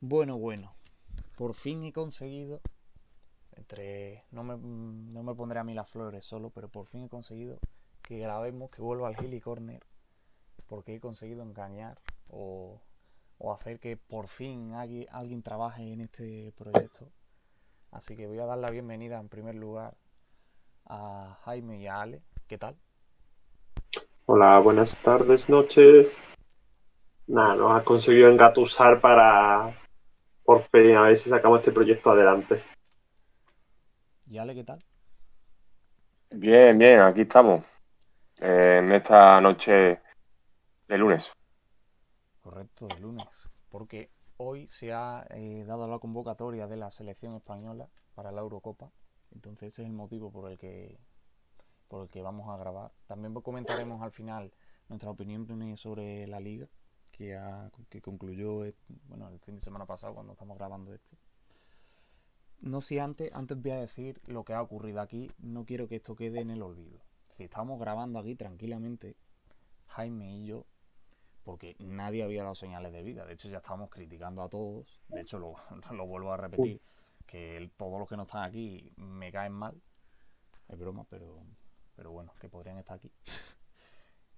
Bueno, bueno. Por fin he conseguido. Entre. No me, no me pondré a mí las flores solo, pero por fin he conseguido que grabemos, que vuelva al Hilly Corner. Porque he conseguido engañar o, o hacer que por fin alguien, alguien trabaje en este proyecto. Así que voy a dar la bienvenida en primer lugar a Jaime y a Ale. ¿Qué tal? Hola, buenas tardes, noches. Nada, nos ha conseguido engatusar para por fin a ver si sacamos este proyecto adelante. ¿Y Ale qué tal? Bien, bien, aquí estamos. eh, en esta noche de lunes. Correcto, de lunes. Porque hoy se ha eh, dado la convocatoria de la selección española para la Eurocopa. Entonces ese es el motivo por el que por el que vamos a grabar. También comentaremos al final nuestra opinión sobre la liga que, ha- que concluyó eh, bueno, el fin de semana pasado cuando estamos grabando esto. No sé antes, antes voy a decir lo que ha ocurrido aquí. No quiero que esto quede en el olvido. Si estamos grabando aquí tranquilamente, Jaime y yo, porque nadie había dado señales de vida. De hecho, ya estábamos criticando a todos. De hecho, lo, lo vuelvo a repetir, que el- todos los que no están aquí me caen mal. Es broma, pero, pero bueno, que podrían estar aquí.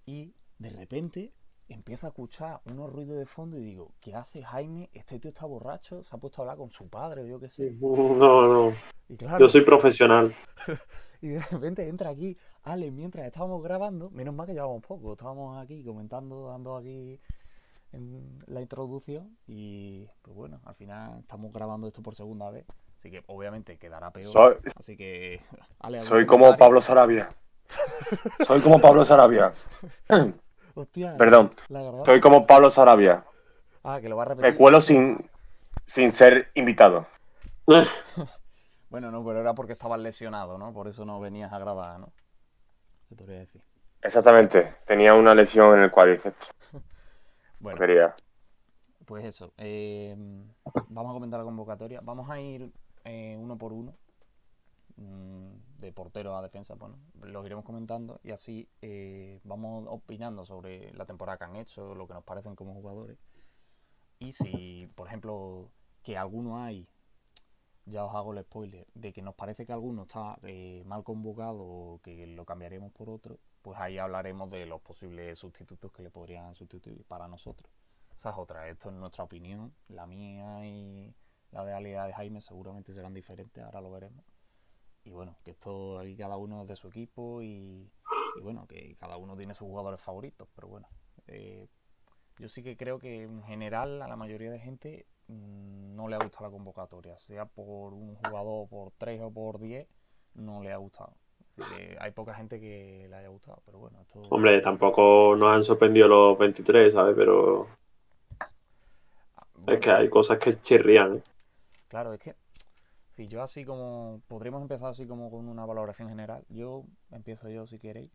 Y de repente empiezo a escuchar unos ruidos de fondo y digo, ¿qué hace Jaime? Este tío está borracho, se ha puesto a hablar con su padre o yo qué sé. No, no, Y claro, yo soy profesional. y de repente entra aquí Ale mientras estábamos grabando, menos mal que llevamos poco, estábamos aquí comentando, dando aquí en la introducción y pues bueno, al final estamos grabando esto por segunda vez, así que obviamente quedará peor, Soy, así que Ale, ¿algún soy como? Pablo Sarabia. Soy como Pablo Sarabia. Hostia, Perdón, soy como Pablo Sarabia. Ah, que lo va a repetir. Me cuelo sin, sin ser invitado. Bueno, no, pero era porque estabas lesionado, ¿no? Por eso no venías a grabar, ¿no? Se podría decir. Exactamente. Tenía una lesión en el cuádriceps. Bueno, Quería. Pues eso, eh, vamos a comentar la convocatoria. Vamos a ir eh, uno por uno, mm, de portero a defensa, bueno, los iremos comentando y así eh, vamos opinando sobre la temporada que han hecho, lo que nos parecen como jugadores. Y si, por ejemplo, que alguno hay, ya os hago el spoiler, de que nos parece que alguno está eh, mal convocado o que lo cambiaremos por otro, pues ahí hablaremos de los posibles sustitutos que le podrían sustituir para nosotros. Esa es otra, esto es nuestra opinión, la mía y la de la de Jaime seguramente serán diferentes, ahora lo veremos. Y bueno, que esto aquí cada uno es de su equipo y, y bueno, que cada uno tiene sus jugadores favoritos, pero bueno, eh, yo sí que creo que en general a la mayoría de gente mm, no le ha gustado la convocatoria, sea por un jugador, por tres o por diez, no le ha gustado. Así que hay poca gente que le haya gustado, pero bueno, esto... Hombre, tampoco nos han sorprendido los 23, ¿sabes? Pero Ah, es que hay cosas que chirrían. ¿eh? Claro, es que si yo así como podríamos empezar así como con una valoración general. Yo empiezo yo si queréis.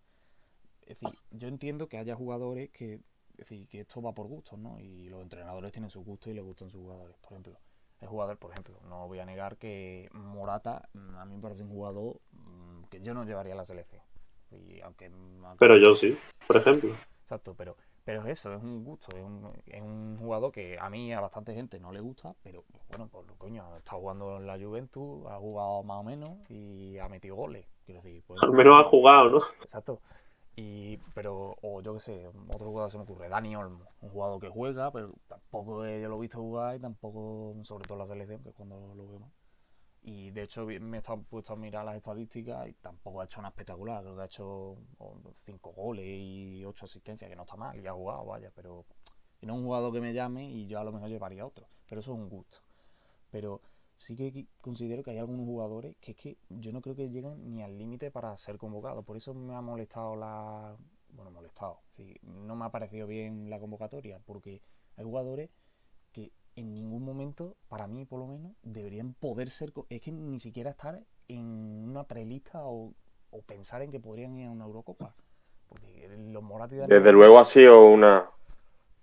Es decir, yo entiendo que haya jugadores que, es decir, que esto va por gustos, ¿no? Y los entrenadores tienen sus gustos y les gustan sus jugadores. Por ejemplo, el jugador, por ejemplo, no voy a negar que Morata mm, a mí me parece un jugador mm, que yo no llevaría a la selección. Y aunque, aunque- Pero yo sí, por ejemplo. Exacto, pero, pero es eso, es un gusto, es un, es un jugador que a mí a bastante gente no le gusta, pero bueno, pues coño, está jugando en la Juventus, ha jugado más o menos y ha metido goles. Quiero decir, pues, Al menos ha jugado, ¿no? Exacto. Y, pero, o yo qué sé, otro jugador se me ocurre, Dani Olmo, un jugador que juega, pero tampoco yo lo he visto jugar y tampoco, sobre todo en la selección, que es cuando lo veo más. Y de hecho me he estado puesto a mirar las estadísticas y tampoco ha hecho una espectacular, creo que ha hecho 5 goles y 8 asistencias, que no está mal, y ha jugado, vaya, pero no es un jugador que me llame y yo a lo mejor llevaría otro, pero eso es un gusto. Pero sí que considero que hay algunos jugadores que es que yo no creo que lleguen ni al límite para ser convocados. Por eso me ha molestado la. Bueno, molestado. no me ha parecido bien la convocatoria, porque hay jugadores en ningún momento, para mí por lo menos, deberían poder ser. Es que ni siquiera estar en una prelista o, o pensar en que podrían ir a una Eurocopa. Porque los Morata y Dani Desde luego ha sido una.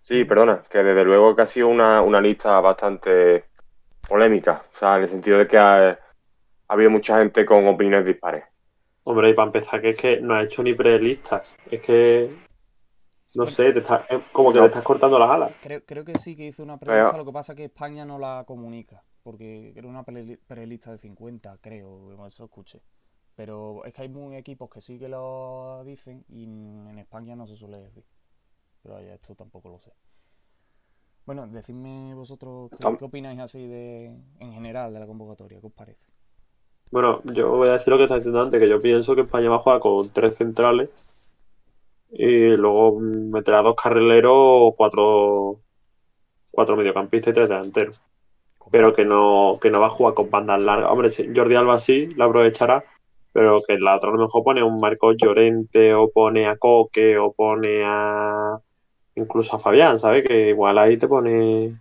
Sí, perdona, que desde luego que ha sido una, una lista bastante polémica. O sea, en el sentido de que ha, ha habido mucha gente con opiniones dispares. Hombre, y para empezar, que es que no ha hecho ni prelistas. Es que No sé, te está- es como que le estás cortando las alas. Creo, creo que sí que hizo una prelista, lo que pasa es que España no la comunica, porque era una preli- prelista de 50, creo, eso escuché. Pero es que hay muy equipos que sí que lo dicen y en España no se suele decir. Pero ya esto tampoco lo sé. Bueno, decidme vosotros qué opináis así de en general de la convocatoria, ¿qué os parece? Bueno, yo voy a decir lo que estás diciendo antes, que yo pienso que España va a jugar con tres centrales y luego meterá dos carrileros, cuatro, cuatro mediocampistas y tres delanteros. Pero que no, que no va a jugar con bandas largas. Hombre, Jordi Alba sí, la aprovechará, pero que la otra a lo mejor pone un Marcos Llorente o pone a Coque o pone a incluso a Fabián, ¿sabes? Que igual ahí te pone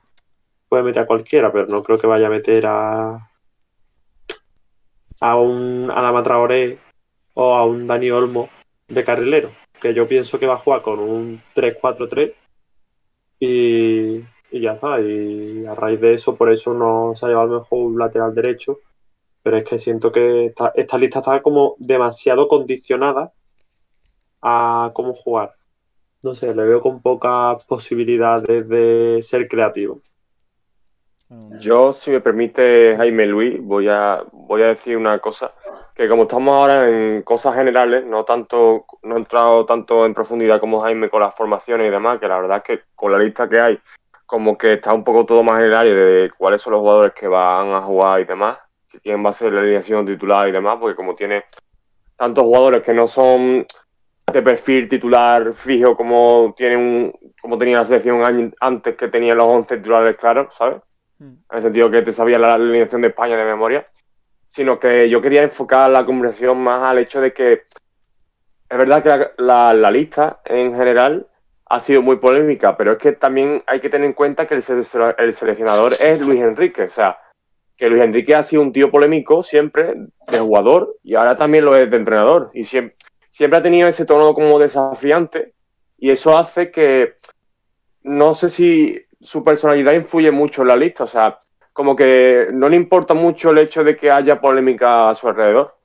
puede meter a cualquiera, pero no creo que vaya a meter a a un Adama Traoré o a un Dani Olmo de carrilero, que yo pienso que va a jugar con un 3-4-3 y, ya está. Y a raíz de eso, por eso no se ha llevado mejor un lateral derecho, pero es que siento que esta, esta lista está como demasiado condicionada a cómo jugar. No sé, le veo con pocas posibilidades de ser creativo. Yo, si me permite, Jaime Luis, voy a, voy a decir una cosa, que como estamos ahora en cosas generales, no tanto, no he entrado tanto en profundidad como Jaime con las formaciones y demás, que la verdad es que con la lista que hay, como que está un poco todo más en el área de cuáles son los jugadores que van a jugar y demás, quién va a ser la alineación titular y demás, porque como tiene tantos jugadores que no son de perfil titular fijo como tiene un, como tenía la selección antes que tenía los 11 titulares claros, ¿sabes? Mm, en el sentido que te sabía la alineación de España de memoria, sino que yo quería enfocar la conversación más al hecho de que es verdad que la, lista en general ha sido muy polémica, pero es que también hay que tener en cuenta que el, el seleccionador es Luis Enrique, o sea, que Luis Enrique ha sido un tío polémico siempre de jugador y ahora también lo es de entrenador y siempre, siempre ha tenido ese tono como desafiante y eso hace que no sé si su personalidad influye mucho en la lista, o sea, como que no le importa mucho el hecho de que haya polémica a su alrededor.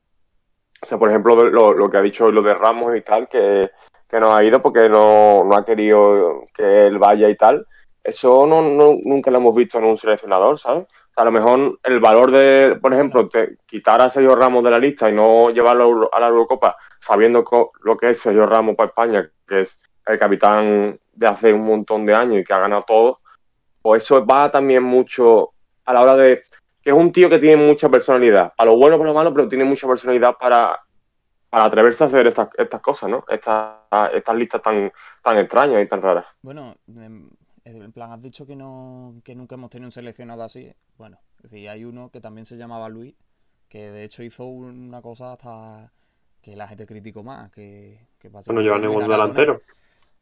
O sea, por ejemplo, lo, lo que ha dicho lo de Ramos y tal, que, que no ha ido porque no, no ha querido que él vaya y tal. Eso no, nunca lo hemos visto en un seleccionador, ¿sabes? A lo mejor el valor de, por ejemplo, te- quitar a Sergio Ramos de la lista y no llevarlo a la Eurocopa, sabiendo co- lo que es Sergio Ramos para España, que es el capitán de hace un montón de años y que ha ganado todo, pues eso va también mucho a la hora de que es un tío que tiene mucha personalidad, a lo bueno para lo malo, pero tiene mucha personalidad para, para atreverse a hacer estas, estas cosas, ¿no? Estas, estas listas tan, tan extrañas y tan raras. Bueno, em, en plan, has dicho que no, que nunca hemos tenido un seleccionado así. Bueno, es decir, hay uno que también se llamaba Luis, que de hecho hizo una cosa hasta que la gente criticó más, que, que No básicamente lleva Luis ningún delantero.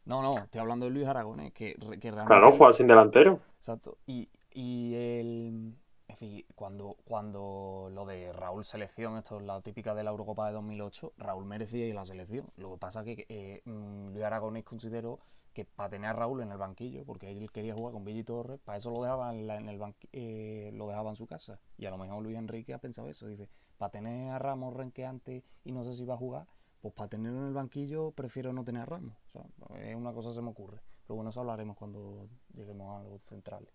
No, no, estoy hablando de Luis Aragonés, que, que realmente... Claro, juega sin delantero. Exacto. Y, y el... Es decir, cuando, cuando lo de Raúl selección, esto es la típica de la Eurocopa de 2008, Raúl merecía ir a la selección. Lo que pasa que eh, mm, Luis Aragonés consideró que para tener a Raúl en el banquillo, porque él quería jugar con Billy Torres, para eso lo dejaba en, la- en el banqui- eh, lo dejaba en su casa. Y a lo mejor Luis Enrique ha pensado eso. Dice, para tener a Ramos renqueante y no sé si va a jugar, pues para tenerlo en el banquillo prefiero no tener a Ramos. O sea, es una cosa que se me ocurre. Pero bueno, eso hablaremos cuando lleguemos a los centrales.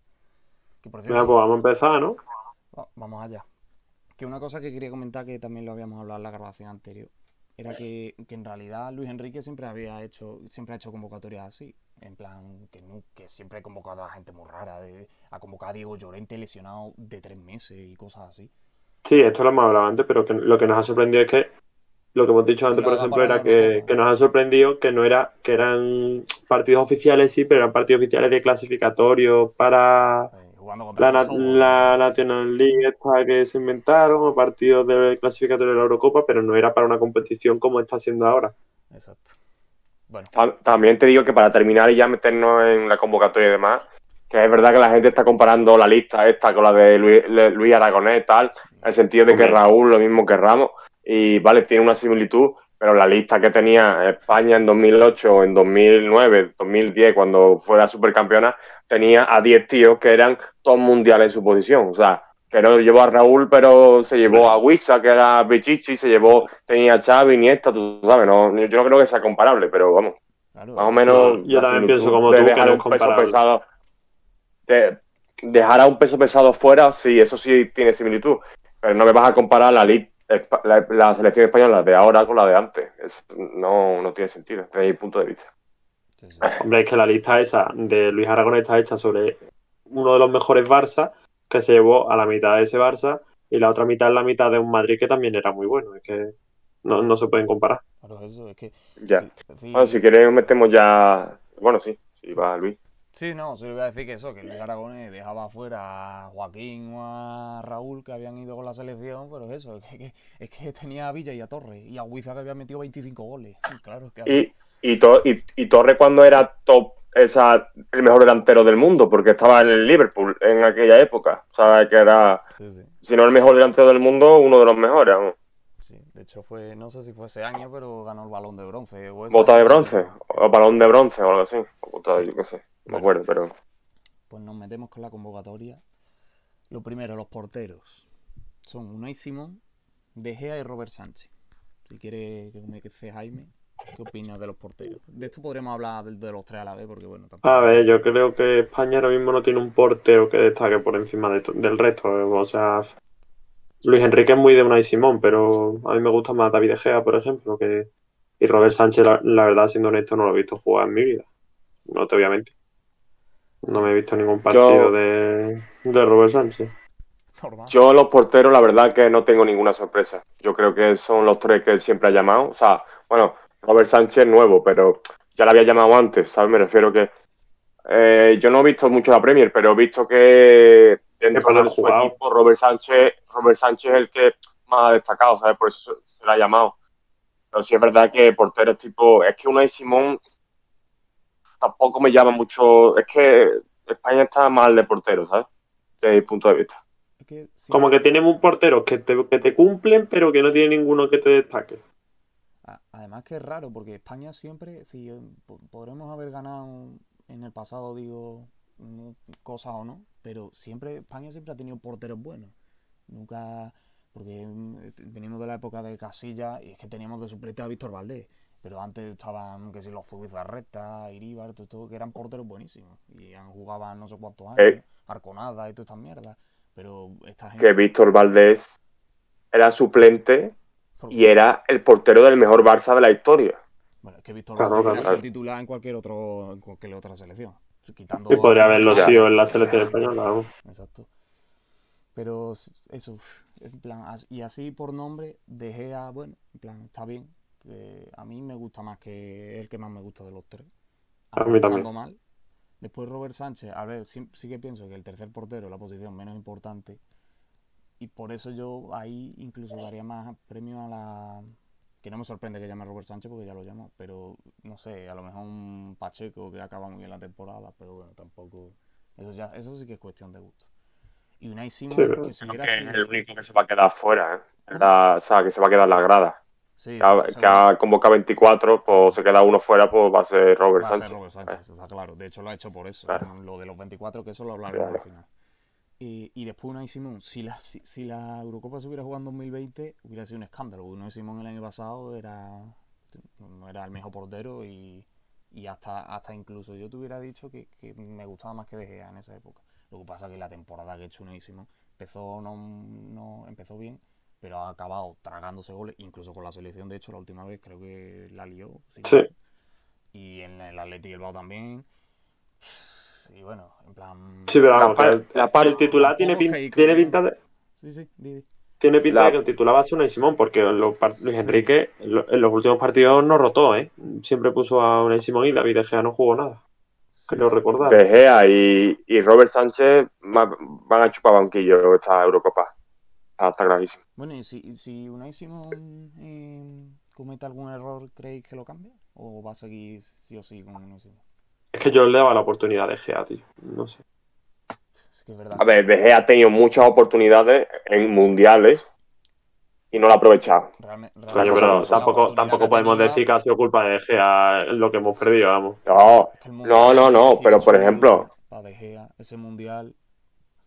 Que por Mira, cierto, pues vamos a empezar, ¿no? va- vamos allá. Que una cosa que quería comentar, que también lo habíamos hablado en la grabación anterior, era que, que en realidad Luis Enrique siempre había hecho, siempre ha hecho convocatorias así. En plan, que, nu- que siempre ha convocado a gente muy rara. De, ha convocado a Diego Llorente lesionado de tres meses y cosas así. Sí, esto lo hemos hablado antes, pero que lo que nos ha sorprendido es que lo que hemos dicho antes, por ejemplo, era que, que nos ha sorprendido que no era, que eran partidos oficiales, sí, pero eran partidos oficiales de clasificatorio para la, na- la National League esta que se inventaron, o partidos de clasificatorio de la Eurocopa, pero no era para una competición como está siendo ahora. Exacto. Bueno, Ta- También te digo que para terminar y ya meternos en la convocatoria y demás, que es verdad que la gente está comparando la lista esta con la de Luis, Luis Aragonés y tal, en el sentido de que. Raúl lo mismo que Ramos, y vale, tiene una similitud, pero la lista que tenía España en 2008, en 2009, 2010, cuando fue la supercampeona, tenía a 10 tíos que eran todos mundiales en su posición. O sea, que no llevó a Raúl, pero se llevó a Wissa, que era Pichichi, se llevó, tenía a Xavi, Iniesta, tú sabes, no, yo no creo que sea comparable, pero vamos. Claro, Más o menos. Yo también pienso como de tú, que no un es peso comparable. pesado. de dejar a un peso pesado fuera, sí, eso sí tiene similitud. Pero no me vas a comparar la, espa- la, la selección española de ahora con la de antes. Es- no, no tiene sentido, desde mi punto de vista. sí, sí. Hombre, es que la lista esa de Luis Aragón está hecha sobre uno de los mejores Barça que se llevó a la mitad de ese Barça y la otra mitad es la mitad de un Madrid que también era muy bueno. Es que no, no se pueden comparar. Claro, eso es que. Ya. sí, sí, Bueno, si quieres, metemos ya. Bueno, sí, sí, va Luis. Sí, no, solo iba a decir que eso, que Luis Aragonés dejaba fuera a Joaquín o a Raúl que habían ido con la selección, pero es eso, es que, que- es que tenía a Villa y a Torres, y a Huiza que había metido 25 goles. Claro, es que Y, y, To- y, y Torre cuando era top, esa, el mejor delantero del mundo, porque estaba en el Liverpool en aquella época. O sea, que era, Sí, sí, si no el mejor delantero del mundo, uno de los mejores. vamos. sí. De hecho fue, no sé si fue ese año, pero ganó el balón de bronce. O Bota de bronce, o balón de bronce o algo así. O bota Sí. yo qué sé, no me acuerdo, pero. Pues nos metemos con la convocatoria. Lo primero, los porteros. Son Unai Simón, De Gea y Robert Sánchez. Si quiere que me dice Jaime, ¿qué opinas de los porteros? De esto podremos hablar de, de los tres a la vez, porque bueno, tampoco... A ver, yo creo que España ahora mismo no tiene un portero que destaque por encima de del resto. O sea, Luis Enrique es muy de Unai Simón, pero a mí me gusta más David De Gea, por ejemplo, que y Robert Sánchez, la, la verdad, siendo honesto, no lo he visto jugar en mi vida. No te voy a mentir. No me he visto ningún partido de, de Robert Sánchez. Normal. Yo los porteros, la verdad que no tengo ninguna sorpresa. Yo creo que son los tres que él siempre ha llamado. O sea, bueno, Robert Sánchez nuevo, pero ya lo había llamado antes, ¿sabes? Me refiero que eh, yo no he visto mucho la Premier, pero he visto que dentro de su equipo Robert Sánchez, Robert Sánchez es el que más ha destacado, ¿sabes? Por eso se, se le ha llamado. Pero sí es verdad que porteros tipo, es que Unai Simón tampoco me llama mucho, es que España está mal de porteros, ¿sabes? Desde mi punto de vista. Sí, Como que tenemos un portero que te, que te cumplen, pero que no tiene ninguno que te destaque. a- Además que es raro, porque España siempre, si po- podremos haber ganado en el pasado, digo, mm, cosas o no, pero siempre, España siempre ha tenido porteros buenos. Nunca, porque mm, venimos de la época de Casilla y es que teníamos de suplente a Víctor Valdés. Pero antes estaban, que si los Zubizarreta, Iríbar, todo, todo, que eran porteros buenísimos. Y han jugaban no sé cuántos años, Eh. Arconada y todas estas mierdas. Pero esta gente... que Víctor Valdés era suplente y era el portero del mejor Barça de la historia. Bueno, es que Víctor Claro, Valdés claro. sido titular en cualquier otro en cualquier otra selección. Quitando Y podría haberlo sido en la selección española. vamos. Exacto. Pero eso, en plan, y así por nombre, De Gea, bueno, en plan, está bien. Eh, a mí me gusta más que el que más me gusta de los tres. A mí también. mal. Después Robert Sánchez, a ver, sí, sí que pienso que el tercer portero es la posición menos importante. Y por eso yo ahí incluso daría más premio a la... Que no me sorprende que llame a Robert Sánchez porque ya lo llamo, pero no sé, a lo mejor un Pacheco que acaba muy bien la temporada, pero bueno, tampoco... Eso, ya, eso sí que es cuestión de gusto. Y Unai Simón, Sí, pero- que si hubiera es el único que se va a quedar fuera, ¿eh? En la- o sea, que se va a quedar la grada. Sí, Que ha, se- que ha convocado 24, pues se queda uno fuera, pues va a ser Robert Va a ser Sánchez. Robert Sánchez, está claro. De hecho, lo ha hecho por eso. Claro. Lo de los 24, que eso lo hablaremos Claro. al final. Y, y después Unai Simón, si la, si, si la Eurocopa se hubiera jugado en 2020, hubiera sido un escándalo. Unai Simón el año pasado era no era el mejor portero y, y hasta, hasta incluso yo te hubiera dicho que, que me gustaba más que De Gea en esa época. Lo que pasa es que la temporada que ha hecho Unai Simón empezó, no, no, empezó bien, pero ha acabado tragándose goles, incluso con la selección. De hecho, la última vez creo que la lió. Sí. y en el Atleti Bilbao también. Y bueno, en plan. Sí, pero La vamos, que par- el, la par- el titular tiene, pin- que- tiene pinta de, Sí, sí, di, di. tiene pinta La- de que el titular va a ser Unai Simón, porque en los par- Luis Sí. Enrique en, lo- en los últimos partidos no rotó, ¿eh? Siempre puso a Unai Simón y David De Gea no jugó nada. Creo sí. recordar. De Gea y, y Robert Sánchez van a chupar banquillo esta Eurocopa. Está, está clarísimo. Bueno, y si, y si Unai Simón eh, comete algún error, ¿creéis que lo cambia? ¿O va a seguir sí o sí con Unai Simón? Es que yo le daba la oportunidad de Gea, tío. No sé. Es que es verdad. A ver, De Gea ha tenido muchas oportunidades en mundiales y no la ha aprovechado. Realmente pero la tampoco, tampoco podemos tenía- decir que ha sido culpa de Gea lo que hemos perdido, vamos. No, es que el no, no, no, 18 pero por ejemplo, Para De Gea, ese mundial,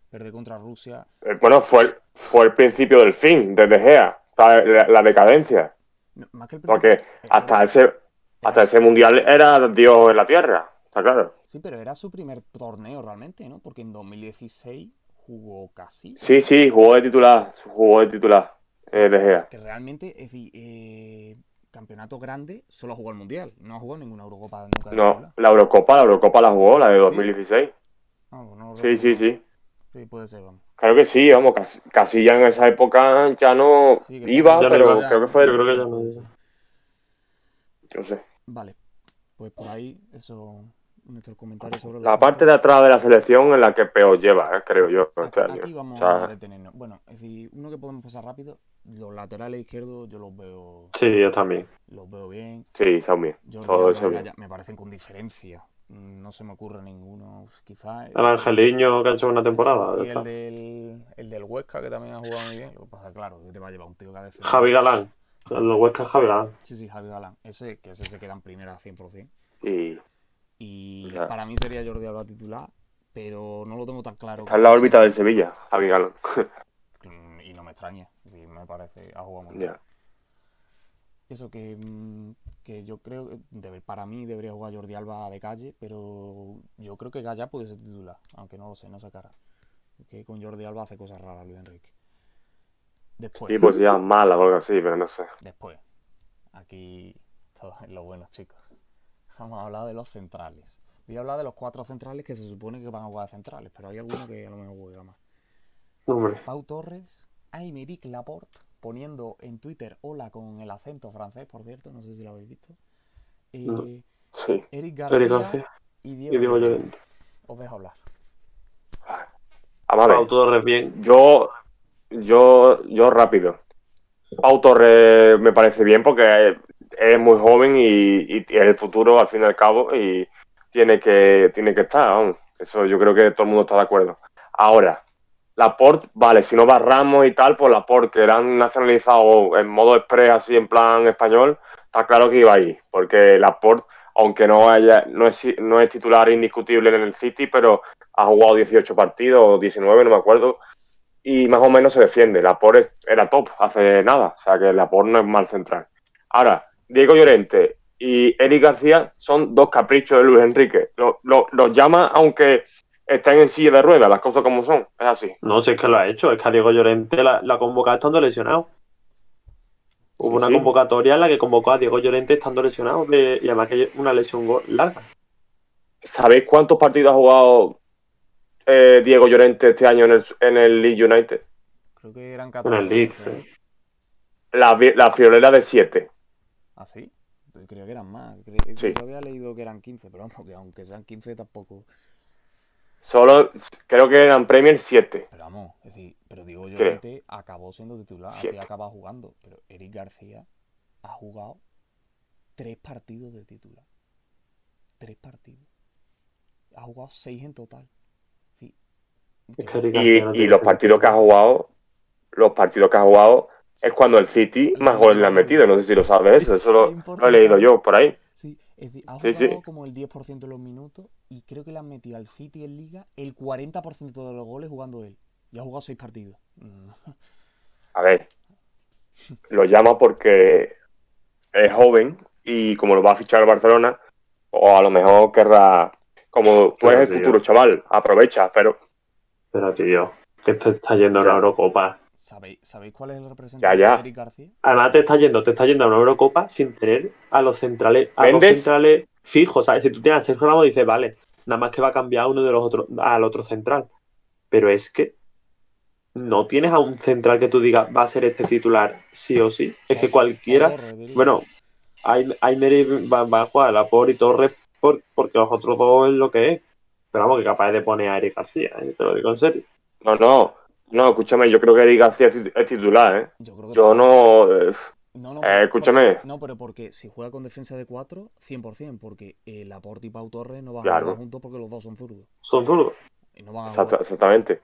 perder contra Rusia. eh, bueno, fue, el- fue el principio del fin de De Gea, la, la decadencia. no, Más que el Porque hasta ese, Hasta ese mundial era Dios en la tierra, está claro. Sí, pero era su primer torneo realmente, ¿no? Porque en 2016 jugó casi. Sí, sí, jugó de titular, jugó de titular. Eh, De Gea. Que realmente, es decir, eh, campeonato grande, solo jugado el mundial. No ha jugado ninguna Eurocopa nunca. No, la Eurocopa, la Eurocopa la jugó, la de Sí. 2016. Ah, pues no lo Sí, sí, sí. Sí, puede ser, vamos. Claro que sí, vamos, casi, casi ya en esa época ya no Sí, iba, Ya pero iba. creo que fue, Yo creo que ya no- no sé. Vale, pues por ahí, eso, nuestros comentarios sobre La parte de atrás de la selección en la que peor lleva, eh, creo Sí, yo, aquí, este año. aquí vamos O sea, a detenernos. Bueno, es decir, uno que podemos pasar rápido, los laterales izquierdos yo los veo, Sí, yo también. los veo bien. sí, son bien. Todo eso bien. Me parecen con diferencia. No se me ocurre ninguno. Quizás El Angeliño que ha hecho una temporada. y el del, el del Huesca, que también ha jugado muy bien. Lo que pasa, claro, que te va a llevar un tío que ha defendido. Javi Galán. El Huesca es Javi Galán. Sí, sí, Javi Galán. Ese, que ese se queda en primera 100%. Y Y para mí sería Jordi Alba titular, pero no lo tengo tan claro. está en la órbita del Sevilla, Javi Galán. Y no me extraña. Me parece, ha jugado muy bien. Eso que, mm, que yo creo que debe- para mí debería jugar Jordi Alba de calle, pero yo creo que Gaya puede ser titular, aunque no lo sé, no sé cara. Que con Jordi Alba hace cosas raras Luis Enrique. Después, Sí, pues ya mala o algo así, pero no sé. después. Aquí todo es lo bueno, chicos. Vamos a hablar de los centrales. Voy a hablar de los cuatro centrales que se supone que van a jugar centrales, pero hay alguno que a lo mejor juega más. Hombre. Pau Torres, Aymeric Laporte, poniendo en Twitter hola con el acento francés, por cierto, no sé si lo habéis visto. Eh, No. Sí. Eric García, Eric García y Diego, y Diego Llorente. Llorente. Os dejo hablar. A ver. Pau Torres bien. Yo, yo, yo rápido. Pau Torres me parece bien porque es muy joven y, y es el futuro al fin y al cabo y tiene que, tiene que estar, vamos. Eso yo creo que todo el mundo está de acuerdo. Ahora, Laporte, vale, si no va Ramos y tal, pues Laporte, que eran nacionalizados en modo express, así en plan español, está claro que iba ahí, porque Laporte, aunque no haya, no es, no es titular indiscutible en el City, pero ha jugado 18 partidos, o 19, no me acuerdo, y más o menos se defiende. Laporte era top hace nada, o sea que Laporte no es mal central. Ahora, Diego Llorente y Eric García son dos caprichos de Luis Enrique. Lo- lo- Los llama aunque estén en silla de ruedas, las cosas como son, es así. No, si es que lo ha hecho. Es que a Diego Llorente la, la convocado estando lesionado. Hubo Sí, una sí. convocatoria en la que convocó a Diego Llorente estando lesionado de- y además que una lesión larga. ¿Sabéis cuántos partidos ha jugado eh, Diego Llorente este año en el, en el Leeds United? Creo que eran En 14. el Leeds. eh. La, friolera de 7. ¿Ah, sí? Yo Creo que eran más. Sí. Yo había leído que eran 15, pero vamos, que aunque sean 15 tampoco. Solo creo que eran Premier 7. Pero vamos, es decir, pero Diego Llorente acabó siendo titular, así acaba jugando. Pero Eric García ha jugado tres partidos de titular. Tres partidos. Ha jugado seis en total. Sí. Es que Y, no y los partidos que ha jugado, los partidos que ha jugado es cuando el City más goles le han metido. No sé si lo sabes eso, eso lo, lo he leído yo por ahí. Es decir, ha jugado sí. como el 10% de los minutos y creo que le han metido al City en Liga el 40% de los goles jugando él. Y ha jugado seis partidos. Mm. A ver, lo llama porque es joven y como lo va a fichar el Barcelona, o a lo mejor querrá, como tú eres el futuro chaval, aprovecha, pero Pero tío, que te está yendo a Ya. Eurocopa. ¿Sabéis, ¿Sabéis cuál es el representante Ya, ya. de Eric García? Además te está yendo, te está yendo a una Eurocopa sin tener a los centrales, a los centrales fijos, ¿sabes? Si tú tienes a Sergio Ramos dices, vale, nada más que va a cambiar uno de los otros al otro central. Pero es que no tienes a un central que tú digas va a ser este titular sí o sí. Es que cualquiera, bueno, Aymer va, va a jugar a la por y Torres por- porque los otros dos es lo que es. Pero vamos, que capaz de poner a Eric García, ¿eh? te lo digo en serio. no, no, no, escúchame, yo creo que Eric García es tit- es titular, ¿eh? Yo creo que Yo no, eh, No, no, Eh, pero- escúchame. porque- no, pero porque si juega con defensa de 4, 100%, porque eh, Laporte y Pau Torres no van Claro. a jugar juntos porque los dos son zurdos. Son zurdos. Y no van a exacta- jugar. exactamente.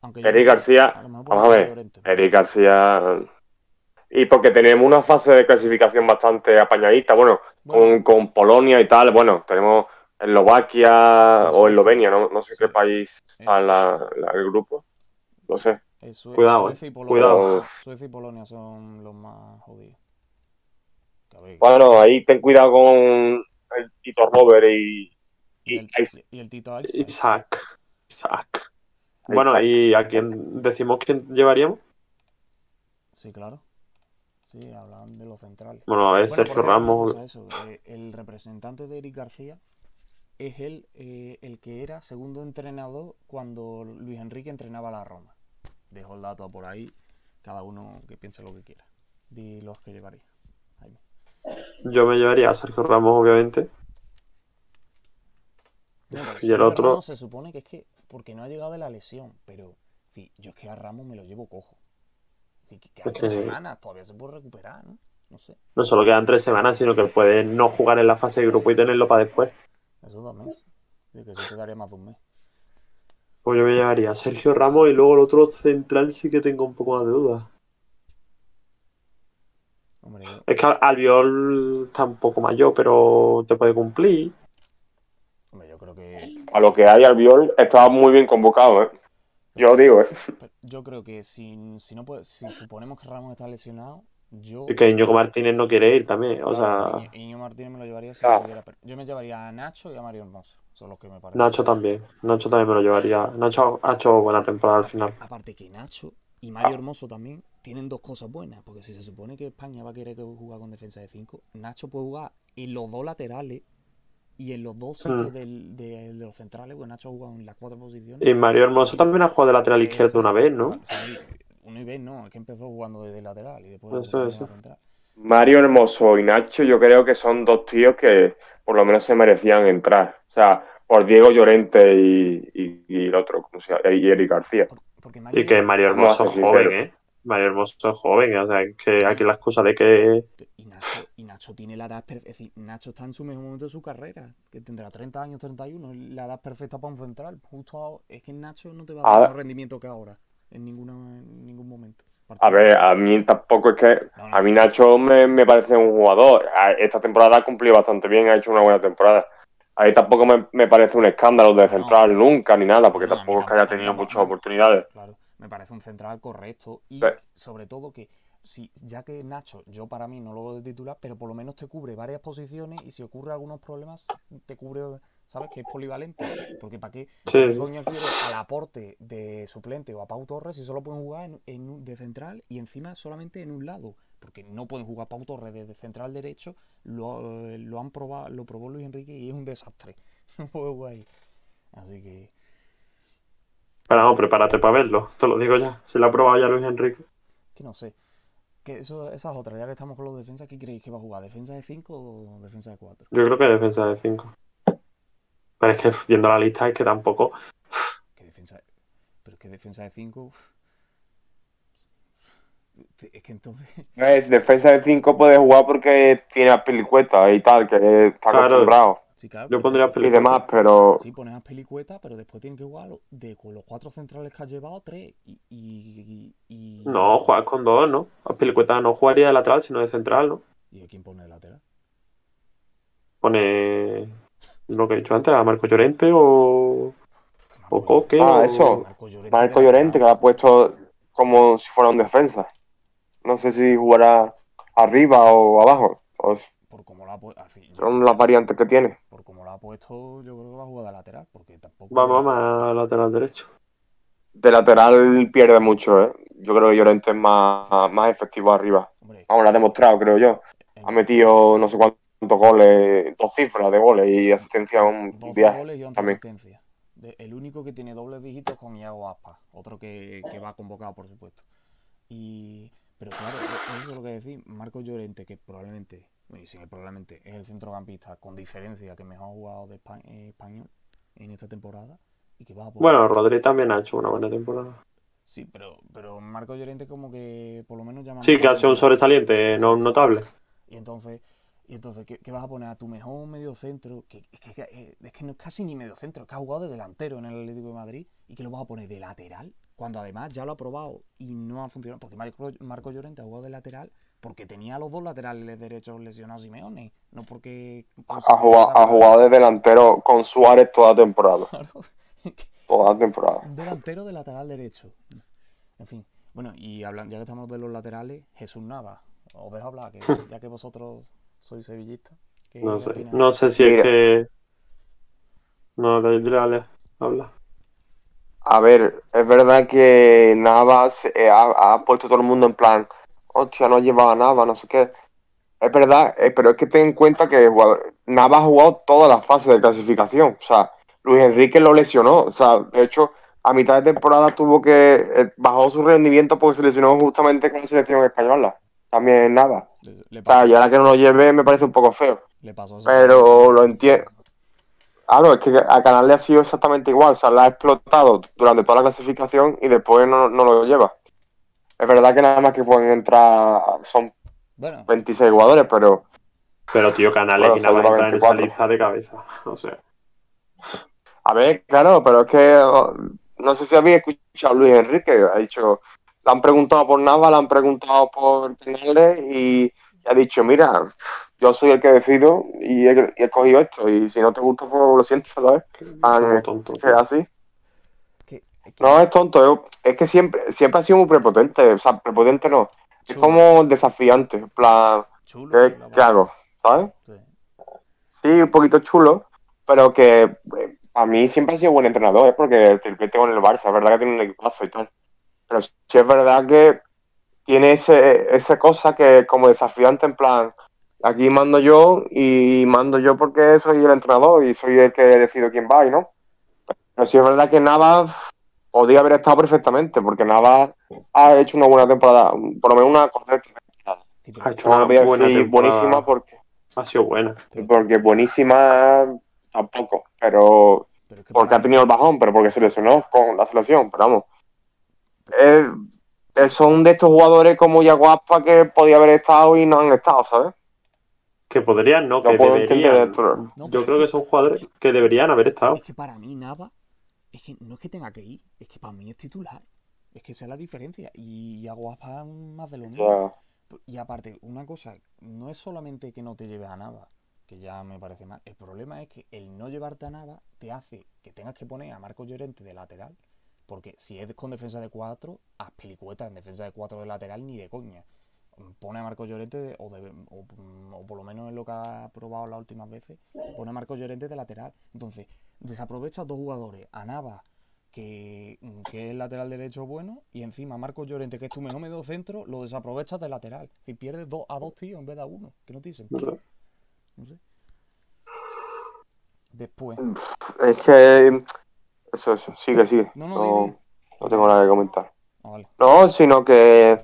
Aunque yo Eric creo que García, vamos a ver. Eric García. Y porque tenemos una fase de clasificación bastante apañadita, bueno, Bueno, con, con Polonia y tal, bueno, tenemos Eslovaquia o es. Eslovenia, no, no sé qué país está en la, la- el grupo, eh, Sue- Cuidado, Suecia y Polonia, cuidado. Suecia y Polonia son los más jodidos. Bueno, ahí ten cuidado con el Tito Robert y, y, y el, Isaac. y el Tito Isaac. Isaac. Isaac. Bueno, Isaac. ¿y a quién decimos quién llevaríamos? Sí, claro. Sí, hablan de los centrales. Bueno, a ver, Bueno, Sergio Ramos. eso, eh, el representante de Eric García es el, eh, el que era segundo entrenador cuando Luis Enrique entrenaba a la Roma. Dejo el dato por ahí, cada uno que piense lo que quiera. Di los que llevaría. Jaime. Yo me llevaría a Sergio Ramos, obviamente. No, Y el otro- Ramos se supone que es que porque no ha llegado de la lesión, pero sí, yo es que a Ramos me lo llevo cojo. Sí, que quedan Es tres que- semanas, todavía se puede recuperar, ¿no? No sé, No solo quedan tres semanas, sino que puede no jugar en la fase de grupo y tenerlo para después. eso también. Sí, que eso te daría más de un mes. Pues yo me llevaría a Sergio Ramos y luego el otro central sí que tengo un poco más de dudas. Hombre, yo- Es que Albiol está un poco mayor, pero te puede cumplir. hombre, yo creo que A lo que hay, Albiol estaba muy bien convocado, ¿eh? Yo lo digo, ¿eh? Yo creo que si, si no puede, si suponemos que Ramos está lesionado, yo Y que Íñigo Martínez no quiere ir también. O claro, sea, Iñi- Iñigo Martínez me lo llevaría si Claro. pudiera, pero yo me llevaría a Nacho y a Mario Hermoso. Que me. Nacho también. Nacho también me lo llevaría. Nacho ha hecho buena temporada al final. Aparte que Nacho y Mario Hermoso también tienen dos cosas buenas, porque si se supone que España va a querer que juegue con defensa de 5, Nacho puede jugar en los dos laterales y en los dos Mm. del- de, de los centrales, pues Nacho ha jugado en las cuatro posiciones. Y Mario Hermoso también ha jugado de lateral izquierdo una vez, ¿no? y vez no, es que empezó jugando desde lateral y después Eso, de eso. central. Mario Hermoso y Nacho, yo creo que son dos tíos que por lo menos se merecían entrar. O sea, por Diego Llorente y, y- y el otro, ¿cómo se llama? Y Eric García. Por- Porque Mario Y que Mario Hermoso es ser joven. ¿eh? Mario Hermoso es joven, o sea, es que aquí la excusa de que. Y Nacho, y Nacho tiene la edad perfecta. Es decir, Nacho está en su mejor momento de su carrera. Que tendrá 30 años, 31. es La edad perfecta para un central. Justo es que Nacho no te va a dar más rendimiento que ahora. En, ninguna, en ningún momento. A ver, a mí tampoco es que. No, no. A mí Nacho me, me parece un jugador. A- Esta temporada ha cumplido bastante bien, ha hecho una buena temporada. A mí tampoco me, me parece un escándalo de No. central nunca ni nada, porque No, tampoco es que haya tenido muchas oportunidades. Claro, me parece un central correcto. Y sobre todo que, si, ya que Nacho, yo para mí no lo veo de titular, pero por lo menos te cubre varias posiciones y si ocurre algunos problemas, te cubre, ¿sabes? Que es polivalente. Porque ¿para qué? Sí, ¿Qué sí. coño quiere al aporte de suplente o a Pau Torres si solo pueden jugar en, en un- de central y encima solamente en un lado? Porque no pueden jugar Pau Torres desde central derecho, lo, eh, lo han probado, lo probó Luis Enrique y es un desastre. No puede jugar ahí. Así que Pero no, prepárate para verlo, te lo digo ya. Se lo ha probado ya Luis Enrique. que no sé. Que eso, esas otras, ya que estamos con los defensas, ¿qué creéis que va a jugar? ¿Defensa de 5 o defensa de 4? Yo creo que defensa de 5. Pero es que viendo la lista es que tampoco. ¿Qué defensa de- Pero es que defensa de 5. Es que entonces. Es defensa de 5 puede jugar porque tiene a Pelicueta y tal, que está Claro. acostumbrado. Sí, claro, Yo pondría Y demás, pero. Sí, pones a Pelicueta, pero después tienen que jugar lo- de, con los cuatro centrales que has llevado, tres. Y. y, y- No, juegas con dos, ¿no? Pelicueta no jugaría de lateral, sino de central, ¿no? ¿Y a quién pone de lateral? Pone lo que he dicho antes, a Marco Llorente o, o Coque. Ah, o- eso. Marco Llorente. Marco Llorente, que lo lateral. ha puesto como si fuera un defensa. No sé si jugará arriba o abajo. O Por ha puesto. así, son las variantes que tiene. por cómo lo ha puesto, yo creo que va a jugar de lateral. Porque tampoco. Vamos más lateral derecho. De lateral pierde mucho, ¿eh? Yo creo que Llorente es más, más efectivo arriba. Hombre, Vamos, lo ha demostrado, creo yo. en- Ha metido no sé cuántos goles, dos cifras de goles y asistencia un 12 viaje. goles y 11 también. asistencias. De- el único que tiene dobles dígitos con Iago Aspas, otro que, que va convocado, por supuesto. Y, pero claro, e- eso es lo que decir. Marco Llorente, que probablemente, bueno, sí, probablemente es el centrocampista con diferencia que mejor ha jugado de Espa- eh, español en esta temporada. Y que va a poder- Bueno, Rodri también ha hecho una buena temporada. Sí, pero, pero Marco Llorente como que por lo menos llama Sí, que ha sido un sobresaliente, no un notable. Y entonces, y entonces ¿qué, qué vas a poner a tu mejor medio centro? Que, es, que, que- es que no es casi ni medio centro, es que ha jugado de delantero en el Atlético de Madrid y que lo vas a poner de lateral, cuando además ya lo ha probado y no ha funcionado, porque Marco, Marco Llorente ha jugado de lateral porque tenía los dos laterales derechos lesionados Simeone, no porque... Ha jugado, ha jugado de delantero con Suárez toda temporada. Toda temporada. Delantero de lateral derecho. En fin. Bueno, y hablan, ya que estamos de los laterales, Jesús Nava. Os dejo hablar, que ya que vosotros soy sevillista. ¿Qué No sé, no sé si es que. No, dale, dale, habla. A ver, es verdad que Navas eh, ha, ha puesto todo el mundo en plan, hostia, no llevaba Navas, no sé qué. Es verdad, eh, pero es que ten en cuenta que jugador- Navas ha jugado todas las fases de clasificación. O sea, Luis Enrique lo lesionó. O sea, de hecho, a mitad de temporada tuvo que. eh, bajó su rendimiento porque se lesionó justamente con la selección española. También Navas. Le, le O sea, pasó, y ahora que no lo lleve me parece un poco feo. le pasó a pero lo entiendo. Claro, es que a Canal le ha sido exactamente igual, o sea, la ha explotado durante toda la clasificación y después no, no lo lleva. Es verdad que nada más que pueden entrar, son Bueno, 26 jugadores, pero Pero, tío, Canales Bueno, y nada más entrar en esa 24. lista de cabeza. O sea, a ver, claro, pero es que oh, no sé si habéis escuchado a Luis Enrique, ha dicho, le han preguntado por Nava, le han preguntado por Canales y, y ha dicho, mira, yo soy el que decido y he, y he cogido esto y si no te gusta, pues lo siento, ¿sabes? Ah. Que es así. No es tonto, es es que siempre, siempre ha sido muy prepotente, o sea, prepotente no, es como desafiante, en plan, chulo, ¿qué, la hago? ¿Sabes? Sí. Sí, un poquito chulo, pero que eh, a mí siempre ha sido buen entrenador, ¿eh? porque el triplete con el Barça, es verdad que tiene un equipazo y tal, pero sí es verdad que tiene ese, esa cosa que como desafiante, en plan, aquí mando yo y mando yo porque soy el entrenador y soy el que decido quién va y no. Pero sí es verdad que Navas podía haber estado perfectamente, porque Navas ha hecho una buena temporada, por lo menos una correcta temporada. Sí, Ha hecho una voy a buena temporada. buenísima porque, Ha sido buena. porque buenísima tampoco, pero pero porque ha tenido el bajón, pero porque se lesionó con la selección, pero vamos. Eh, son de estos jugadores como Yaguaspa que podía haber estado y no han estado, ¿sabes? Que podrían, no, No que puedo entender deberían. No, Yo creo es que son jugadores que deberían haber estado. Es que para mí Nava, es que no es que tenga que ir, es que para mí es titular. Es que esa es la diferencia. Y Aguaspa es más de lo mismo. Ya, Y aparte, una cosa, no es solamente que no te lleves a Nava, que ya me parece mal. El problema es que el no llevarte a Nava te hace que tengas que poner a Marco Llorente de lateral. Porque si es con defensa de 4, haz pelicuetas en defensa de 4 de lateral ni de coña. Pone a Marco Llorente, o, de- o, o por lo menos es lo que ha probado las últimas veces, pone a Marco Llorente de lateral. Entonces, desaprovecha dos jugadores, a Nava, que, que es el lateral derecho bueno, y encima Marcos Llorente, que es tu mejor medio centro, lo desaprovechas de lateral. Si pierdes dos, a dos tíos en vez de a uno, que no tiene sentido. No sé. Después. Es que eso, eso, sigue, sigue. No, no, No, no tengo nada que comentar. Ah, vale. No, sino que,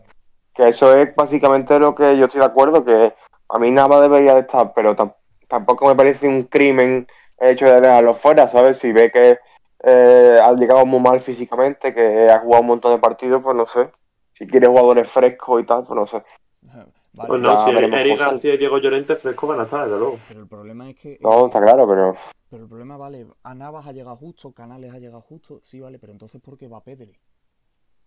que eso es básicamente lo que yo estoy de acuerdo, que a mí nada debería de estar, pero tam- tampoco me parece un crimen el hecho de dejarlo fuera, ¿sabes? Si ve que eh, ha llegado muy mal físicamente, que ha jugado un montón de partidos, pues no sé. Si quiere jugadores frescos y tal, pues no sé. Vale, Pues no, ya si Eric. García y Diego Llorente fresco van a estar, desde luego. pero el problema es que. No, está claro, pero Pero el problema, vale, a Navas ha llegado justo, Canales ha llegado justo, sí, vale, pero entonces ¿por qué va Pedri?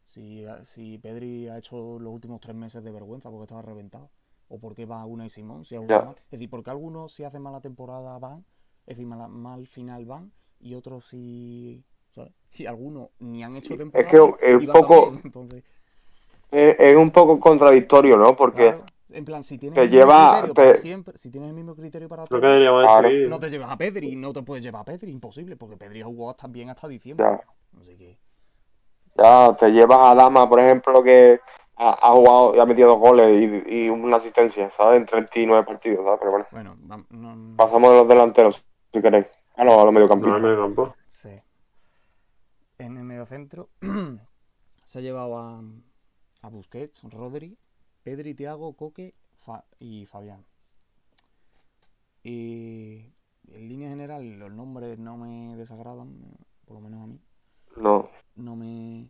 Si, si Pedri ha hecho los últimos tres meses de vergüenza porque estaba reventado. ¿O por qué va una y Simón si? Es decir, porque algunos si hacen mala temporada van, es decir, mal final van, y otros si... ¿sabes? Y algunos ni han hecho temporada que es un poco- también, entonces, es, es un poco contradictorio, ¿no? Porque claro, en plan, si tienes que el mismo criterio para siempre, si tienes el mismo criterio para todo, que no te llevas a Pedri, no te puedes llevar a Pedri, imposible, porque Pedri ha jugado hasta bien hasta diciembre. ya, Así que... ya te llevas a Dama, por ejemplo, que ha, ha jugado y ha metido dos goles y, y una asistencia, ¿sabes? En 39 partidos, ¿sabes? Pero bueno, Bueno, no, pasamos de los delanteros, si queréis. Ah, a los No, en mediocampistas. medio campo. sí. En el mediocentro se ha llevado a, a Busquets, Rodri, Pedri, Thiago, Coque Fa- y Fabián. Y en línea general los nombres no me desagradan, por lo menos a mí. No, No me...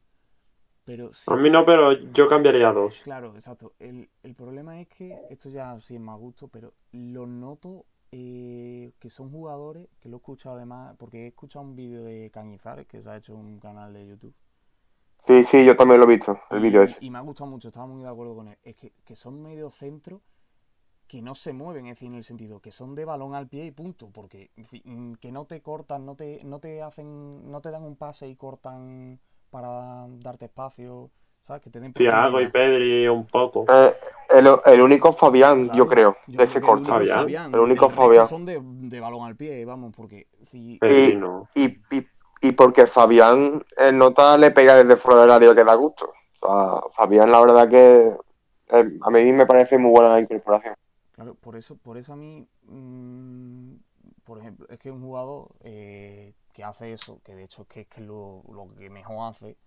Pero sí A mí no, pero yo cambiaría a dos. Claro, exacto. El, el problema es que, esto ya sí es más gusto, pero lo noto eh, que son jugadores, que lo he escuchado además, porque he escuchado un vídeo de Cañizares, que se ha hecho un canal de YouTube. Sí, sí, yo también lo he visto, el vídeo ese. y me ha gustado mucho, estaba muy de acuerdo con él. Es que, que son medio centro que no se mueven, es decir, en el sentido que son de balón al pie y punto, porque en fin, mm, que no te cortan, no te, no te hacen, no te dan un pase y cortan para darte espacio, ¿sabes? Que te den Thiago y. Pedri un poco. Eh, el, el único Fabián, Claro, yo creo, yo de ese el corte. único Fabián, el único Fabián. son de, de balón al pie, vamos, porque si... Y- no. Y, y, y porque Fabián el nota le pega desde fuera del área que da gusto. O sea, Fabián, la verdad que eh, a mí me parece muy buena la incorporación. Claro, por eso, por eso a mí, mm, por ejemplo, es que un jugador eh, que hace eso, que de hecho es que es que lo, lo que mejor hace,